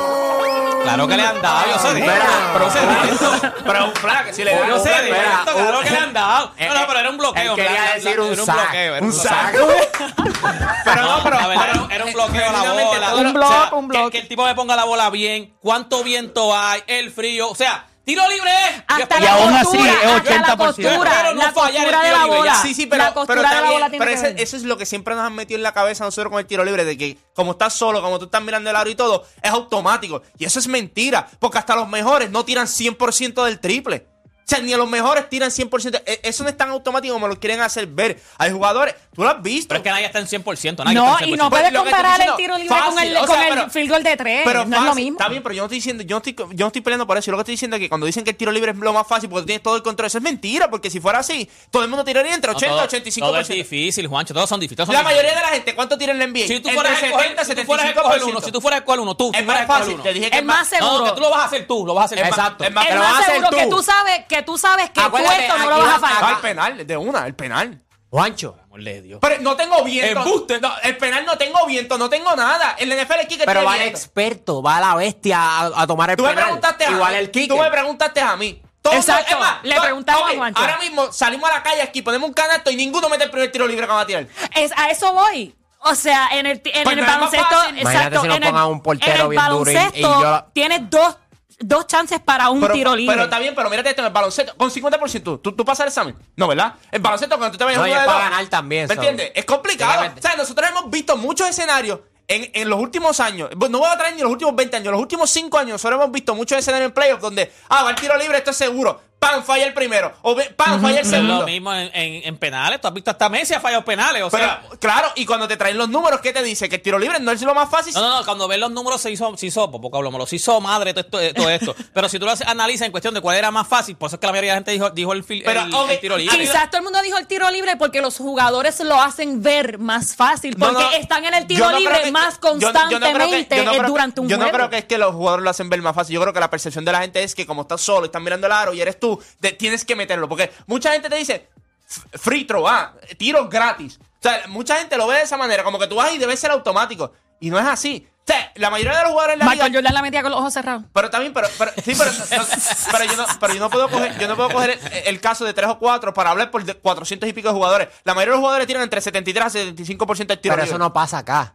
Speaker 2: Claro que le han dado, yo sé de Pero eso.
Speaker 3: Pero un flag, si le
Speaker 2: Yo
Speaker 3: dan
Speaker 2: sé de claro que le han dado.
Speaker 12: eh,
Speaker 2: No, no, pero era un bloqueo.
Speaker 12: quería decir un
Speaker 2: era un
Speaker 12: sack,
Speaker 2: bloqueo. era
Speaker 12: un sack.
Speaker 2: Pero no, pero a ver, era, un- un bloqueo la bola.
Speaker 4: Un
Speaker 2: O
Speaker 4: block,
Speaker 2: sea,
Speaker 4: un
Speaker 2: que-
Speaker 4: block.
Speaker 2: Que, el tipo me ponga la bola bien. ¿Cuánto viento hay? El frío. O sea, tiro libre.
Speaker 4: Hasta
Speaker 1: Y
Speaker 4: la
Speaker 1: aún así
Speaker 4: costura,
Speaker 1: es
Speaker 4: hasta la
Speaker 1: 80%.
Speaker 4: costura,
Speaker 2: Pero no
Speaker 4: la
Speaker 2: fallar el
Speaker 4: costura de
Speaker 2: tiro
Speaker 4: la
Speaker 2: libre,
Speaker 4: bola.
Speaker 2: ya.
Speaker 3: Sí, sí, pero,
Speaker 4: la
Speaker 3: pero está
Speaker 4: la
Speaker 3: pero ese- eso es lo que siempre nos han metido en la cabeza nosotros con el tiro libre, de que como estás solo, como tú estás mirando el aro y todo, es automático. Y eso es mentira, porque hasta los mejores no tiran 100% del triple. O sea, ni a los mejores tiran 100%. E- Eso no es tan automático como lo quieren hacer ver. Hay jugadores, tú lo has visto.
Speaker 2: Pero es que nadie está en 100%. Nadie
Speaker 4: No,
Speaker 2: está en
Speaker 4: y
Speaker 2: 100%.
Speaker 4: no puedes
Speaker 3: estoy
Speaker 4: comparar el tiro libre con el,
Speaker 3: o
Speaker 4: con
Speaker 3: sea,
Speaker 4: el
Speaker 3: pero-
Speaker 4: field goal de tres.
Speaker 3: Pero
Speaker 4: no es lo mismo.
Speaker 3: Está bien, pero yo no estoy diciendo, yo no estoy, yo no estoy peleando por eso. Yo lo que estoy diciendo es que cuando dicen que el tiro libre es lo más fácil porque tú tienes todo el control, eso es mentira, porque si fuera así, todo el mundo tiraría entre
Speaker 2: No,
Speaker 3: 80 y
Speaker 2: todo-
Speaker 3: 85%.
Speaker 2: Todo es difícil, Juancho. Todos son difíciles. todos son
Speaker 3: la
Speaker 2: difíciles.
Speaker 3: mayoría de la gente, ¿cuánto tira en NBA?
Speaker 2: Si tú fueras escoger,
Speaker 3: 70
Speaker 2: si tú fueras a escoger uno,
Speaker 3: 75%.
Speaker 2: si tú fueras a escoger uno, tú.
Speaker 3: Es más fácil,
Speaker 2: uno.
Speaker 3: te dije que
Speaker 4: Es más seguro.
Speaker 2: No, que tú lo vas a hacer tú, lo vas a hacer.
Speaker 12: Exacto.
Speaker 3: es más-
Speaker 4: seguro que
Speaker 3: tú.
Speaker 4: tú sabes que tú sabes que tú
Speaker 12: Acuérdate,
Speaker 4: esto no lo
Speaker 12: aquí
Speaker 4: vas a
Speaker 12: va-
Speaker 3: Ah,
Speaker 4: fallar.
Speaker 3: el penal, de una, el penal.
Speaker 12: Juancho.
Speaker 2: Amorle Dios.
Speaker 3: Pero no tengo viento.
Speaker 2: Embuste.
Speaker 3: No, el penal no tengo viento, no tengo nada. El NFL es kicker
Speaker 12: Pero
Speaker 3: tiene
Speaker 12: va el
Speaker 3: viento.
Speaker 12: experto, va la bestia a, a tomar el
Speaker 3: Tú me
Speaker 12: penal.
Speaker 3: preguntaste a
Speaker 12: Igual
Speaker 3: mí.
Speaker 12: el kicker.
Speaker 3: Tú me preguntaste a mí. Todos-
Speaker 4: Exacto.
Speaker 3: es más,
Speaker 4: Le
Speaker 3: to-
Speaker 4: preguntamos
Speaker 3: ok,
Speaker 4: a Juancho.
Speaker 3: Ahora mismo salimos a la calle aquí, ponemos un canasto y ninguno mete el primer tiro libre que va a tirar.
Speaker 4: Es, a eso voy. O sea, en el, en
Speaker 3: Pues
Speaker 4: el
Speaker 3: no es más
Speaker 4: baloncesto,
Speaker 3: fácil.
Speaker 12: Imagínate
Speaker 4: exacto,
Speaker 12: si nos
Speaker 4: en el,
Speaker 12: pongan un portero
Speaker 4: en el
Speaker 12: bien duro y- y
Speaker 4: baloncesto
Speaker 12: yo-
Speaker 4: tienes dos, dos chances para un
Speaker 3: Pero,
Speaker 4: tiro libre.
Speaker 3: pero está bien, pero mírate esto en el baloncesto. Con 50%, ¿tú, tú pasas el examen. No, ¿verdad? El baloncesto, cuando tú te vayas
Speaker 12: No,
Speaker 3: a de
Speaker 12: para
Speaker 3: dos,
Speaker 12: ganar también.
Speaker 3: ¿Me entiendes? Es complicado. O sea, nosotros hemos visto muchos escenarios en, en los últimos años. Pues no voy a traer ni los últimos 20 años. Los últimos 5 años nosotros hemos visto muchos escenarios en playoffs donde, ah, va el tiro libre, esto es seguro. ¡Pam! Falla el primero. O ¡pam! Falla el
Speaker 2: es lo
Speaker 3: segundo.
Speaker 2: mismo en, en- en penales. Tú has visto hasta Messi ha fallado penales. O
Speaker 3: Pero,
Speaker 2: sea,
Speaker 3: claro, y cuando te traen los números, ¿qué te dice? Que el tiro libre no es lo más fácil.
Speaker 2: no, no, no. Cuando ves los números se hizo, se hizo, poco hablamos, se hizo madre todo esto. eh, todo esto. Pero si tú lo haces- analizas en cuestión de cuál era más fácil, por eso es que la mayoría de la gente dijo, dijo el,
Speaker 3: Pero,
Speaker 2: el-
Speaker 3: ok,
Speaker 2: el tiro libre.
Speaker 4: Quizás todo el mundo dijo el tiro libre porque los jugadores lo hacen ver más fácil,
Speaker 3: No,
Speaker 4: porque
Speaker 3: no,
Speaker 4: están en el
Speaker 3: yo
Speaker 4: tiro
Speaker 3: no
Speaker 4: libre
Speaker 3: que-
Speaker 4: más
Speaker 3: yo- yo no que-
Speaker 4: constantemente
Speaker 3: yo no
Speaker 4: eh,
Speaker 3: que-
Speaker 4: durante un
Speaker 3: Yo no
Speaker 4: juego.
Speaker 3: creo que es que los jugadores lo hacen ver más fácil. Yo creo que la percepción de la gente es que como estás solo y estás mirando el aro y eres tú, tienes que meterlo. Porque mucha gente te dice, "F- free throw, ah, tiros gratis. O sea, mucha gente lo ve de esa manera, como que tú vas y debe ser automático. Y no es así. O sea, la mayoría de los jugadores en la
Speaker 4: Michael
Speaker 3: liga...
Speaker 4: Jordan la metía con los ojos cerrados.
Speaker 3: Pero también, pero, pero- sí, pero, no, pero yo no, pero yo no puedo coger, yo no puedo coger el, el caso de tres o cuatro para hablar por de 400 y pico de jugadores. La mayoría de los jugadores tienen entre 73 a 75% de tiro
Speaker 12: Pero
Speaker 3: libre.
Speaker 12: eso no pasa acá.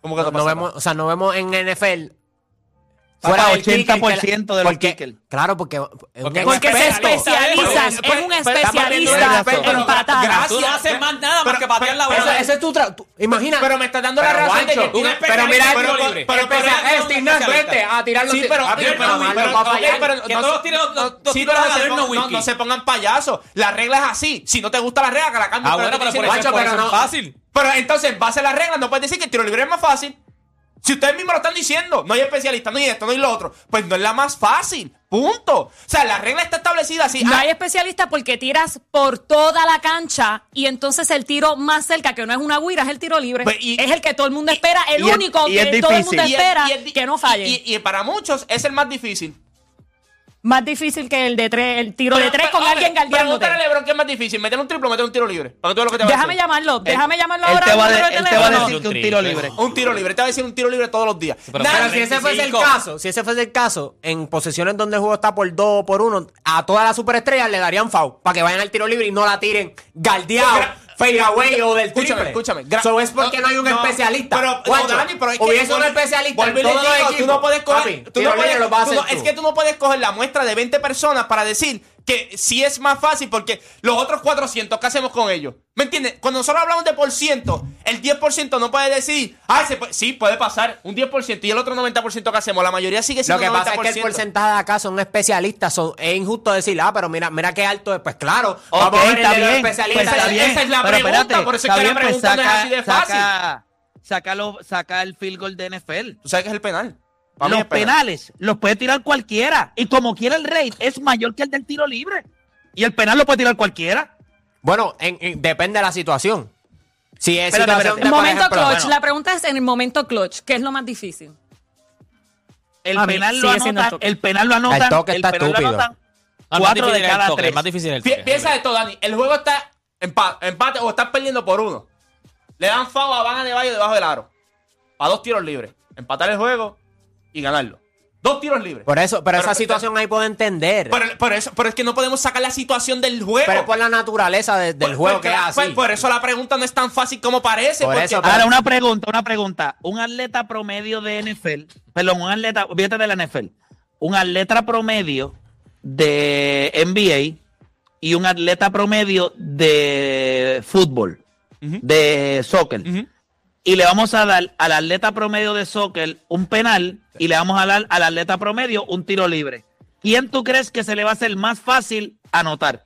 Speaker 3: ¿Cómo que
Speaker 12: No,
Speaker 3: no
Speaker 12: no
Speaker 3: pasa
Speaker 12: vemos, o sea, no vemos en NFL.
Speaker 1: Papá,
Speaker 12: del kicker que
Speaker 1: 80% de los kickers.
Speaker 12: Claro, porque. es un
Speaker 2: Porque-
Speaker 4: Porque se especializan,
Speaker 3: Pero-
Speaker 4: es un especialista
Speaker 3: pero- pero-
Speaker 4: en patadas.
Speaker 3: gracias.
Speaker 2: Tú no haces más nada más que patear la bola.
Speaker 12: Ese, es tu tra- tú- Imagina.
Speaker 3: Pero me estás dando la razón de que un
Speaker 2: pero mira
Speaker 3: pero-
Speaker 2: tiro libre.
Speaker 3: pero-
Speaker 2: El
Speaker 3: pero-
Speaker 2: especialista
Speaker 3: pero-
Speaker 2: es un
Speaker 12: Steve Nash,
Speaker 2: especialista.
Speaker 12: vete a tirar los
Speaker 3: Sí, pero,
Speaker 2: Que
Speaker 3: no
Speaker 2: todos
Speaker 3: se-
Speaker 2: tiren los- tiros
Speaker 3: no se pongan- no,
Speaker 2: Nowitzki.
Speaker 3: no se pongan payasos. La regla es así. Si no te gusta la regla, que la cambien.
Speaker 2: Ah, bueno, pero por eso, es fácil.
Speaker 3: Pero entonces, en base a las reglas, no puedes decir que el tiro libre es más fácil. Si ustedes mismos lo están diciendo, no hay especialista, no hay esto, no hay lo otro, pues no es la más fácil. Punto. O sea, la regla está establecida así.
Speaker 4: No
Speaker 3: Ah,
Speaker 4: hay especialista porque tiras por toda la cancha y entonces el tiro más cerca, que no es una guira, es el tiro libre.
Speaker 3: Pues, y-
Speaker 4: es el que todo el mundo espera, el
Speaker 1: y
Speaker 4: único
Speaker 1: y
Speaker 4: que todo el mundo espera que no falle.
Speaker 3: Y para muchos es el más difícil.
Speaker 4: Más difícil que el de tres, el tiro de tres
Speaker 3: pero,
Speaker 4: con alguien galdeándote.
Speaker 3: Pregúntale a Lebron qué es más difícil, meter un triple o meter un tiro libre. Para que tú lo que te a
Speaker 4: Déjame llamarlo, déjame llamarlo
Speaker 1: Él
Speaker 4: ahora.
Speaker 1: te va a
Speaker 4: al número
Speaker 1: de-
Speaker 4: de
Speaker 1: él te va a
Speaker 4: teléfono.
Speaker 1: decir que un tiro libre.
Speaker 3: Un tiro libre, te va a decir un tiro libre todos los días.
Speaker 2: pero-
Speaker 12: si ese fuese el
Speaker 2: 25.
Speaker 12: caso, si ese fuese el caso, en posiciones donde el juego está por dos o por uno, a todas las superestrellas le darían foul para que vayan al tiro libre y no la tiren galdeado,
Speaker 3: Gra-
Speaker 12: fade away o del
Speaker 3: Escúchame,
Speaker 12: triple.
Speaker 3: escúchame. Gra-
Speaker 12: So es porque no, hay un
Speaker 3: no,
Speaker 12: especialista.
Speaker 3: Pero, no, Dani, pero es que
Speaker 12: hubiese un especialista en
Speaker 3: vuelve y les
Speaker 12: todos los
Speaker 3: digo,
Speaker 12: equipos.
Speaker 3: Tú no puedes coger,
Speaker 12: Papi,
Speaker 3: tú no puedes, tú no- es que tú no puedes coger la muestra de 20 personas para decir que sí es más fácil porque los otros 400, ¿qué hacemos con ellos? ¿Me entiendes? Cuando nosotros hablamos de por ciento, el 10% no puede decir, ah, puede- sí, puede pasar un 10% y el otro 90% que hacemos. La mayoría sigue
Speaker 12: Lo
Speaker 3: siendo
Speaker 12: que pasa es que
Speaker 3: 90%.
Speaker 12: el porcentaje de acá son especialistas. Son, es injusto decir, ah, pero mira, mira qué alto es. Pues claro,
Speaker 1: Ok,
Speaker 12: vamos a ver el
Speaker 1: está bien.
Speaker 12: especialistas.
Speaker 1: pues está
Speaker 3: Esa-
Speaker 1: bien.
Speaker 3: esa es la
Speaker 1: Pero
Speaker 3: pregunta,
Speaker 1: espérate,
Speaker 3: por eso es que la
Speaker 1: bien, pues
Speaker 3: pregunta no es
Speaker 1: saca-
Speaker 3: así de fácil.
Speaker 1: Saca, sácalo- saca el field goal de NFL.
Speaker 3: Tú sabes que es el penal.
Speaker 1: Los
Speaker 3: es penal.
Speaker 1: penales los puede tirar cualquiera. Y como quiera el rate es mayor que el del tiro libre. Y el penal lo puede tirar cualquiera.
Speaker 12: Bueno, en- en- depende de la situación. Si es
Speaker 1: Espérate,
Speaker 12: situación
Speaker 1: espérate.
Speaker 12: de,
Speaker 4: El
Speaker 12: por
Speaker 4: momento
Speaker 12: ejemplo,
Speaker 4: clutch,
Speaker 1: bueno.
Speaker 4: la pregunta es en el momento clutch, ¿qué es lo más difícil?
Speaker 1: El
Speaker 4: A mí
Speaker 1: penal lo
Speaker 4: siendo el.
Speaker 1: El penal lo anotan.
Speaker 12: El toque está
Speaker 1: penal lo
Speaker 12: estúpido.
Speaker 1: anotan cuatro de
Speaker 2: el
Speaker 1: cada
Speaker 2: toque,
Speaker 1: tres.
Speaker 2: Más difícil el toque.
Speaker 3: piensa esto, Dani. El juego está empa- empate o estás perdiendo por uno. Le dan foul a Van de Bayo debajo del aro. A dos tiros libres. Empatar el juego y ganarlo. Dos tiros libres.
Speaker 12: Por eso, pero,
Speaker 3: Pero-
Speaker 12: esa situación ahí puedo entender.
Speaker 3: Pero, pero eso, pero es que no podemos sacar la situación del juego.
Speaker 12: pero es por la naturaleza de- del juego que así.
Speaker 3: pues, por eso la pregunta no es tan fácil como parece.
Speaker 12: Por
Speaker 3: porque-
Speaker 12: eso,
Speaker 1: Ahora, una pregunta, una pregunta. Un atleta promedio de NFL, perdón, un atleta, olvídate de la NFL, un atleta promedio de NBA y un atleta promedio de fútbol, de soccer. Y le vamos a dar al atleta promedio de soccer un penal y le vamos a dar al atleta promedio un tiro libre. ¿Quién tú crees que se le va a hacer más fácil anotar?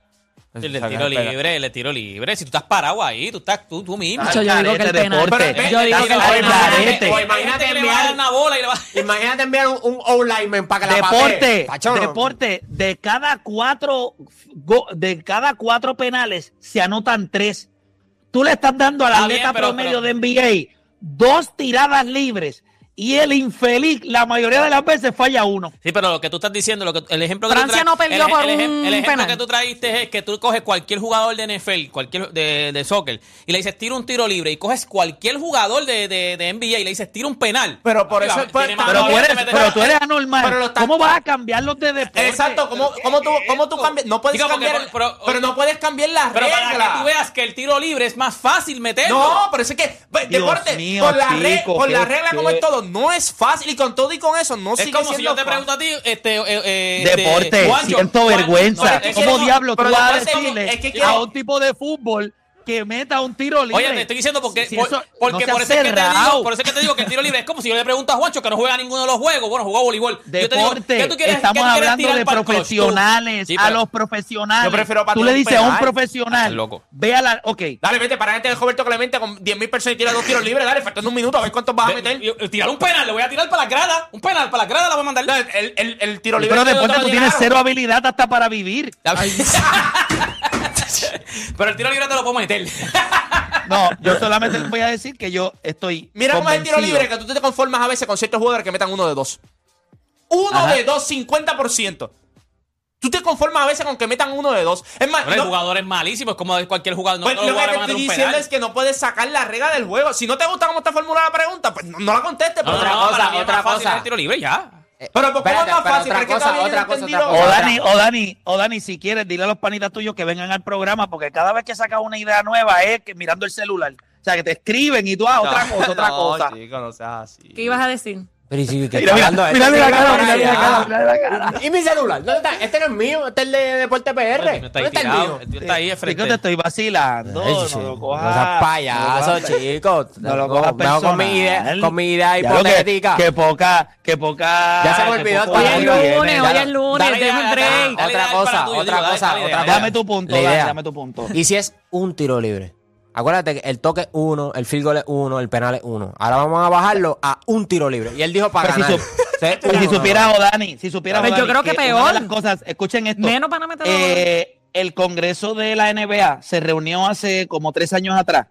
Speaker 2: El del tiro libre, el del tiro libre. Si tú estás parado ahí, tú estás tú, tú mismo.
Speaker 1: Ah,
Speaker 4: Yo digo que el penal.
Speaker 1: deporte.
Speaker 4: Yo digo que el penal.
Speaker 12: O
Speaker 2: Imagínate
Speaker 12: imagínate
Speaker 2: que le va a dar
Speaker 12: enviar,
Speaker 2: una bola y le va
Speaker 12: imagínate enviar un, un O-lineman para que la patee.
Speaker 1: Deporte, deporte, de cada cuatro go- de cada cuatro penales se anotan tres. Tú le estás dando al atleta promedio
Speaker 2: pero-
Speaker 1: de NBA dos tiradas libres y el infeliz la mayoría de las veces falla uno.
Speaker 2: Sí, pero lo que tú estás diciendo, lo que, el ejemplo que
Speaker 4: Francia
Speaker 2: tú
Speaker 4: no perdió
Speaker 2: el,
Speaker 4: por
Speaker 2: el
Speaker 4: un
Speaker 2: el ejemplo
Speaker 4: penal.
Speaker 2: que tú traíste es que tú coges cualquier jugador de NFL, cualquier de, de soccer, y le dices tira un tiro libre, y coges cualquier jugador de, de, de NBA y le dices tira un penal.
Speaker 3: Pero por eso-
Speaker 2: va,
Speaker 3: pues,
Speaker 1: Pero tú eres, pero tú eres anormal.
Speaker 3: Pero
Speaker 1: ¿Cómo vas a cambiar los de deporte?
Speaker 3: Exacto, ¿cómo, cómo tú, cómo tú cambias? No puedes
Speaker 2: Digo,
Speaker 3: cambiar,
Speaker 2: por- pero-
Speaker 3: pero, no puedes cambiar las
Speaker 2: Pero para
Speaker 3: reglas.
Speaker 2: que tú veas que el tiro libre es más fácil meterlo.
Speaker 3: No, pero es que pues,
Speaker 1: Dios
Speaker 3: deporte,
Speaker 1: mío,
Speaker 3: con la, re- con la regla como es todo, no es fácil y con todo y con eso no
Speaker 2: Es
Speaker 3: sigue
Speaker 2: como si
Speaker 3: siendo
Speaker 2: yo te pregunto a ti, este, eh, eh, este,
Speaker 1: Deporte,
Speaker 2: Juancho,
Speaker 1: siento vergüenza.
Speaker 2: no, es que
Speaker 1: ¿Cómo
Speaker 2: quiero-
Speaker 1: diablo tú vas a
Speaker 3: es que-
Speaker 1: decirle
Speaker 3: es que
Speaker 1: a
Speaker 3: quiero-
Speaker 1: un tipo de fútbol que meta un tiro libre?
Speaker 2: Oye, te estoy diciendo porque,
Speaker 1: Si
Speaker 2: por-
Speaker 1: eso-
Speaker 2: porque
Speaker 1: no
Speaker 2: por, eso es que te digo, por eso es que te digo que el tiro libre es como si yo le pregunto a Juancho que no juega ninguno de los juegos. Bueno, jugó voleibol. Yo te digo,
Speaker 1: Deporte,
Speaker 2: ¿qué tú quieres,
Speaker 1: estamos
Speaker 2: qué tú quieres
Speaker 1: hablando
Speaker 2: tirar
Speaker 1: de profesionales,
Speaker 2: Sí,
Speaker 1: a los profesionales.
Speaker 3: Yo prefiero
Speaker 1: Tú le dices a un profesional,
Speaker 2: Estás loco.
Speaker 1: ve a la, ok,
Speaker 3: Dale, vete, para gente de Roberto Clemente con 10.000 personas y tira dos tiros libres. Dale, faltando un minuto, a ver cuántos vas a meter.
Speaker 2: tirar un penal, le voy a tirar para la grada. Un penal, para la grada la voy a mandar.
Speaker 3: El, el, el tiro libre.
Speaker 1: pero deporte tú tienes cero habilidad hasta para vivir.
Speaker 2: pero el tiro libre te lo puedo meter.
Speaker 1: No, yo solamente les voy a decir que yo estoy
Speaker 3: Mira cómo es el tiro libre, que tú te conformas a veces con ciertos jugadores que metan uno de dos. Uno
Speaker 1: Ajá.
Speaker 3: de dos, 50%. Tú te conformas a veces con que metan uno de dos. Es más,
Speaker 2: Bueno,
Speaker 3: no-
Speaker 2: jugadores malísimos, como de cualquier jugador. No
Speaker 3: pues, lo que te estoy diciendo es que no puedes sacar la regla del juego. Si no te gusta cómo está formulada la pregunta, pues no, no la contestes.
Speaker 2: No,
Speaker 3: pero-
Speaker 2: no, no,
Speaker 12: cosa,
Speaker 2: para mí es
Speaker 12: otra cosa.
Speaker 2: el tiro libre ya.
Speaker 3: Pero ¿por ¿cómo
Speaker 12: Espérate,
Speaker 3: es más fácil?
Speaker 12: otra cosa, otra
Speaker 1: O. Dani, o Dani, o Dani, si quieres, dile a los panitas tuyos que vengan al programa, porque cada vez que sacas una idea nueva es que mirando el celular. O sea, que te escriben y tú, ah, otra cosa, otra
Speaker 3: no,
Speaker 1: cosa.
Speaker 3: chico, no seas así.
Speaker 4: ¿Qué ibas a decir?
Speaker 12: Pero y si que
Speaker 1: Mira,
Speaker 12: está
Speaker 1: mira,
Speaker 12: hablando de
Speaker 1: mira, mira la cara, mira, mira cara, mira la cara.
Speaker 12: ¿Y mi celular? ¿Dónde está? Este no es mío, este es el de Deporte PR.
Speaker 2: No está ahí
Speaker 12: ¿Dónde está el mío?
Speaker 2: el tío está ahí de
Speaker 1: Chico,
Speaker 2: frente.
Speaker 1: te estoy vacilando.
Speaker 12: Ay,
Speaker 1: no lo
Speaker 12: No
Speaker 1: cojas.
Speaker 12: seas payaso,
Speaker 1: no lo cojas-
Speaker 12: chico.
Speaker 1: No lo cojas
Speaker 12: Mejor con mi idea,
Speaker 1: personal.
Speaker 12: con mi idea hipotética.
Speaker 1: Que poca, que poca.
Speaker 12: Ya se me olvidó
Speaker 4: Hoy es lunes, hoy es lunes, déjame break.
Speaker 12: Otra cosa, otra cosa, otra
Speaker 2: dale.
Speaker 1: Dame tu punto,
Speaker 12: La
Speaker 1: dale,
Speaker 12: idea.
Speaker 1: dame tu punto.
Speaker 12: ¿Y si es un tiro libre? Acuérdate que el toque es uno, el field goal es uno, el penal es uno. Ahora vamos a bajarlo a un tiro libre. Y él dijo para
Speaker 1: Pero si
Speaker 12: ganar. O
Speaker 1: Y si supiera Odani, si supiera
Speaker 4: Pues yo creo que
Speaker 1: una
Speaker 4: peor.
Speaker 1: de las cosas, escuchen esto.
Speaker 4: Menos van a meter
Speaker 1: Eh, el Congreso de la NBA se reunió hace como tres años atrás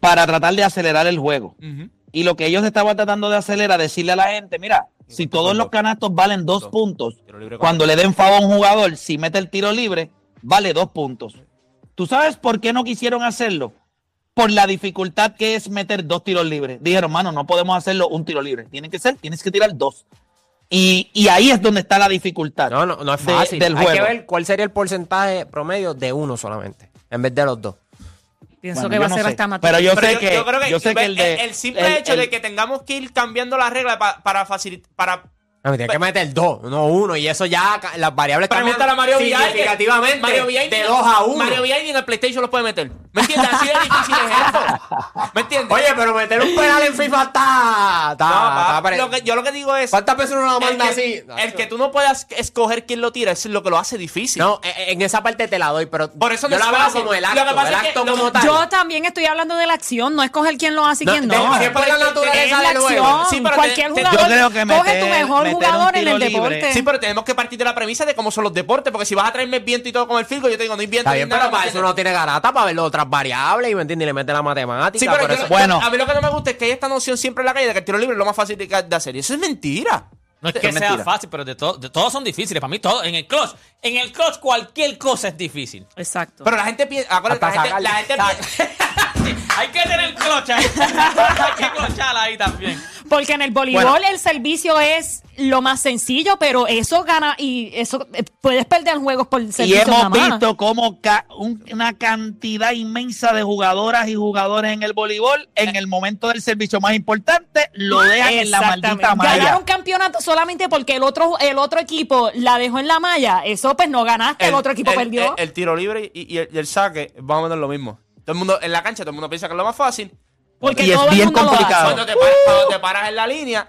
Speaker 1: para tratar de acelerar el juego. Y lo que ellos estaban tratando de hacer era decirle a la gente, mira, si todos los canastos valen dos puntos, cuando le den favor a un jugador, si mete el tiro libre, vale dos puntos. ¿Tú sabes por qué no quisieron hacerlo? Por la dificultad que es meter dos tiros libres. Dijeron, mano, no podemos hacerlo un tiro libre. Tiene que ser, tienes que tirar dos. Y, y ahí es donde está la dificultad.
Speaker 12: No, no, no es
Speaker 1: de-
Speaker 12: fácil.
Speaker 1: del
Speaker 12: Hay
Speaker 1: juego.
Speaker 12: que ver cuál sería el porcentaje promedio de uno solamente, en vez de los dos.
Speaker 4: Pienso
Speaker 1: Bueno,
Speaker 4: que va a
Speaker 1: no
Speaker 4: ser hasta más
Speaker 1: pero yo
Speaker 3: Pero
Speaker 1: sé
Speaker 3: yo,
Speaker 1: que,
Speaker 3: yo creo que,
Speaker 1: yo sé que el, de,
Speaker 3: el simple
Speaker 1: el-
Speaker 3: hecho
Speaker 1: el-
Speaker 3: de que tengamos que ir cambiando las reglas pa- para facilitar, para
Speaker 12: No, tiene que meter dos, no uno, y eso ya las variables
Speaker 3: Pregúntale a Mario Villay. que-
Speaker 12: significativamente
Speaker 3: Mario Villay
Speaker 12: de dos a uno.
Speaker 3: Mario Villay ni en el PlayStation lo puede meter. ¿Me entiendes? Así de difícil es esto. ¿Me entiendes?
Speaker 12: Oye, pero meter un penal en FIFA está. está,
Speaker 3: No,
Speaker 12: está pare-
Speaker 3: lo que, yo lo que digo es.
Speaker 12: ¿Cuántas veces uno lo
Speaker 3: el
Speaker 12: manda
Speaker 3: que,
Speaker 12: así?
Speaker 3: El que tú no puedas escoger quién lo tira, eso es lo que lo hace difícil.
Speaker 12: No, eh, en esa parte te la doy, pero
Speaker 3: Por eso no
Speaker 12: yo
Speaker 3: es
Speaker 12: la veo
Speaker 3: fácil.
Speaker 12: como el
Speaker 3: Lo
Speaker 12: acto,
Speaker 3: que pasa
Speaker 12: el
Speaker 3: es que
Speaker 12: acto
Speaker 3: lo-
Speaker 12: como tal.
Speaker 4: Yo también estoy hablando de la acción, no escoger quién lo hace y
Speaker 12: No,
Speaker 4: quién
Speaker 12: de-
Speaker 4: no.
Speaker 12: siempre la naturaleza
Speaker 4: es la
Speaker 12: del juego.
Speaker 4: acción.
Speaker 3: Sí, pero
Speaker 4: Cualquier
Speaker 3: te-
Speaker 4: jugador
Speaker 1: yo creo que
Speaker 4: coge
Speaker 1: meter-
Speaker 4: tu mejor
Speaker 1: meter un
Speaker 4: en el
Speaker 1: libre.
Speaker 4: deporte.
Speaker 3: Sí, pero tenemos que partir de la premisa de cómo son los deportes, porque si vas a traerme viento y todo con el filgo, yo te digo, no hay viento
Speaker 12: Está bien,
Speaker 3: nada.
Speaker 12: pero para
Speaker 3: ¿me
Speaker 12: eso uno tiene garata para ver las otras variables y me entiendes, y le mete la matemática.
Speaker 3: Sí, pero
Speaker 12: por
Speaker 3: yo-
Speaker 12: eso-
Speaker 3: yo-
Speaker 1: Bueno.
Speaker 3: a mí lo que no me gusta es que hay esta noción siempre en la calle de que el tiro libre es lo más fácil de, de hacer. Y eso es mentira.
Speaker 2: No es que
Speaker 1: Es
Speaker 2: sea
Speaker 1: mentira.
Speaker 2: fácil, pero de, to- de todos son difíciles. Para mí, todo. En el clutch, en el clutch, cualquier cosa es difícil.
Speaker 4: Exacto.
Speaker 3: Pero la gente piensa. Acuérdate, la gente, la gente
Speaker 12: sacarle-
Speaker 3: piensa-
Speaker 2: Hay que tener clocha. Hay que clocharla ahí también.
Speaker 4: Porque en el voleibol
Speaker 1: Bueno.
Speaker 4: el servicio es lo más sencillo, pero eso gana y eso eh, puedes perder juegos por
Speaker 1: Y
Speaker 4: servicio
Speaker 1: hemos
Speaker 4: nada más.
Speaker 1: visto cómo ca- un- una cantidad inmensa de jugadoras y jugadores en el voleibol, en el momento del servicio más importante, lo dejan en la maldita malla.
Speaker 4: Ganaron campeonato solamente porque el otro el otro equipo la dejó en la malla. Eso pues no ganaste, el, otro equipo
Speaker 3: el-
Speaker 4: perdió.
Speaker 3: El, el tiro libre y, y el, y el saque más o menos lo mismo. Todo el mundo en la cancha, todo el mundo piensa que es lo más fácil.
Speaker 4: Porque
Speaker 1: y es
Speaker 4: el
Speaker 1: bien
Speaker 4: mundo
Speaker 1: complicado.
Speaker 3: Cuando te, paras, cuando te paras en la línea,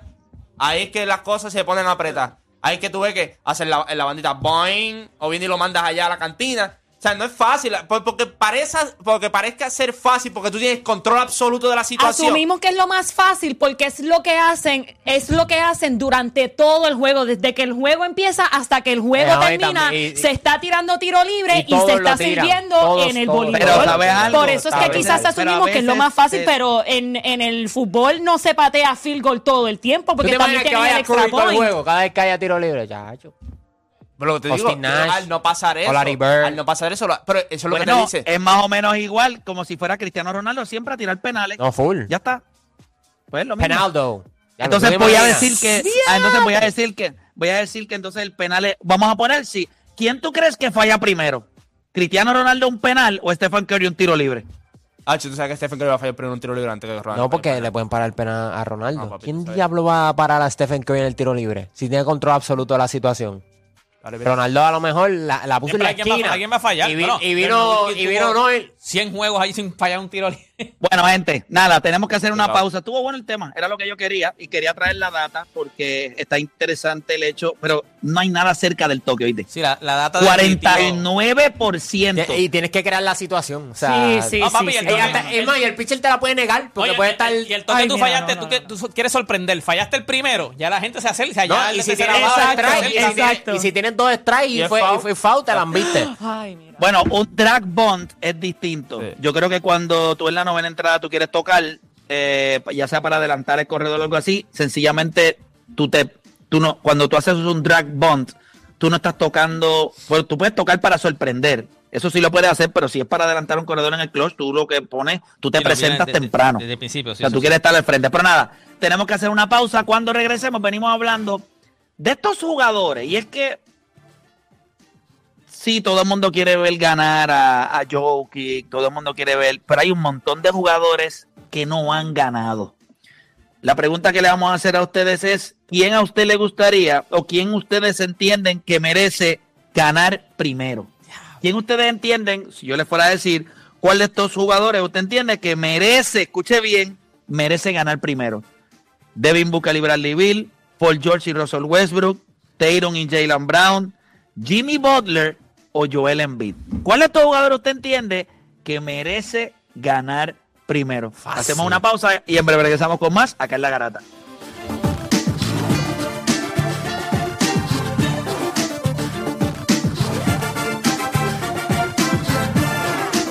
Speaker 3: ahí es que las cosas se ponen a apretar. Ahí es que tú ves que haces la, en la bandita boing, o bien y lo mandas allá a la cantina. O sea, no es fácil, por- porque, parezca, porque parezca ser fácil, porque tú tienes control absoluto de la situación.
Speaker 4: Asumimos que es lo más fácil porque es lo que hacen, es lo que hacen durante todo el juego, desde que el juego empieza hasta que el juego
Speaker 12: Eh,
Speaker 4: termina,
Speaker 12: también- y-
Speaker 4: se está tirando tiro libre
Speaker 12: y
Speaker 4: y, se está
Speaker 12: tiran,
Speaker 4: sirviendo
Speaker 12: todos,
Speaker 4: en el voleibol. Por eso es
Speaker 1: A
Speaker 4: que
Speaker 1: veces-
Speaker 4: quizás asumimos que es lo más fácil,
Speaker 1: es-
Speaker 4: pero en, en el fútbol no se patea field goal todo el tiempo
Speaker 12: ¿Tú
Speaker 4: porque
Speaker 12: te
Speaker 4: también
Speaker 12: que
Speaker 4: tienen el extra
Speaker 12: el juego cada vez que haya tiro libre? Chacho.
Speaker 3: Pero lo que te digo,
Speaker 12: Austin Nash,
Speaker 3: al no pasar eso,
Speaker 12: o Larry Bird.
Speaker 3: al no pasar eso, pero eso es lo que te dice.
Speaker 1: es más o menos igual como si fuera Cristiano Ronaldo siempre a tirar penales.
Speaker 12: No, full.
Speaker 1: Ya está. Pues lo mismo.
Speaker 12: Penaldo. Ya,
Speaker 1: Entonces
Speaker 12: ¿tú te
Speaker 1: voy a decir que ah, entonces voy a decir que voy a decir que entonces el penal es, vamos a poner si ¿quién tú crees que falla primero? ¿Cristiano Ronaldo un penal o Stephen Curry un tiro libre?
Speaker 3: Ah, tú sabes que Stephen Curry va a fallar primero un tiro libre antes que Ronaldo.
Speaker 12: No, porque le pueden parar el penal a Ronaldo.
Speaker 3: No, papi,
Speaker 12: ¿Quién diablo va a parar a Stephen Curry en el tiro libre? Si tiene control absoluto de la situación. Ronaldo a lo mejor la, la puso en
Speaker 2: Siempre
Speaker 12: la
Speaker 2: alguien va,
Speaker 12: esquina.
Speaker 2: alguien va a fallar.
Speaker 12: Y, vi-
Speaker 2: Bueno,
Speaker 12: y vino, y vino Noel.
Speaker 2: 100 juegos ahí sin fallar un tiro libre.
Speaker 1: Bueno, gente, nada, tenemos que hacer una pausa. Estuvo bueno el tema, era lo que yo quería y quería traer la data porque está interesante el hecho, pero no hay nada cerca del toque, ¿oíste?
Speaker 2: Sí, la, la data del
Speaker 1: 49%.
Speaker 12: Y tienes que crear la situación. O sea,
Speaker 4: Sí, sí,
Speaker 2: No, papi,
Speaker 4: sí.
Speaker 12: Y hasta- es más, y el pitcher te la puede negar porque
Speaker 2: Oye,
Speaker 12: puede estar.
Speaker 2: el- y el toque
Speaker 4: Ay,
Speaker 2: tú
Speaker 4: mira,
Speaker 2: fallaste,
Speaker 4: no,
Speaker 2: tú,
Speaker 4: no,
Speaker 2: tú quieres sorprender. Fallaste el primero, ya la gente se acerca.
Speaker 12: No,
Speaker 2: ya
Speaker 12: y si tienes
Speaker 2: va a
Speaker 12: dos
Speaker 2: hacer-
Speaker 12: strikes, y si
Speaker 2: Exacto.
Speaker 12: y si tienes dos strikes y
Speaker 3: Y es
Speaker 12: fue,
Speaker 3: foul.
Speaker 12: y fue foul, te la han viste.
Speaker 4: Ay, mira.
Speaker 1: Bueno, un drag bond es distinto.
Speaker 3: Sí.
Speaker 1: Yo creo que cuando tú en la novena entrada tú quieres tocar, eh, ya sea para adelantar el corredor o algo así, sencillamente tú te, tú no, cuando tú haces un drag bond, tú no estás tocando, pues tú puedes tocar para sorprender. Eso sí lo puedes hacer, pero si es para adelantar un corredor en el clutch, tú lo que pones, tú te
Speaker 2: Sí,
Speaker 1: presentas
Speaker 2: desde-
Speaker 1: temprano.
Speaker 2: Desde el principio, sí.
Speaker 1: o sea, tú quieres estar al frente. Pero nada, tenemos que hacer una pausa. Cuando regresemos, venimos hablando de estos jugadores. Y es que sí, todo el mundo quiere ver ganar a, a Jokic, todo el mundo quiere ver, pero hay un montón de jugadores que no han ganado. La pregunta que le vamos a hacer a ustedes es, ¿quién a usted le gustaría o quién ustedes entienden que merece ganar primero? ¿Quién ustedes entienden, si yo les fuera a decir, cuál de estos jugadores usted entiende que merece, escuche bien, merece ganar primero? Devin Booker y Bradley Bill, Paul George y Russell Westbrook, Tatum y Jalen Brown, Jimmy Butler o Joel Embiid. ¿Cuál de estos jugadores usted entiende que merece ganar primero? Hacemos una pausa y en breve regresamos con más acá en La Garata.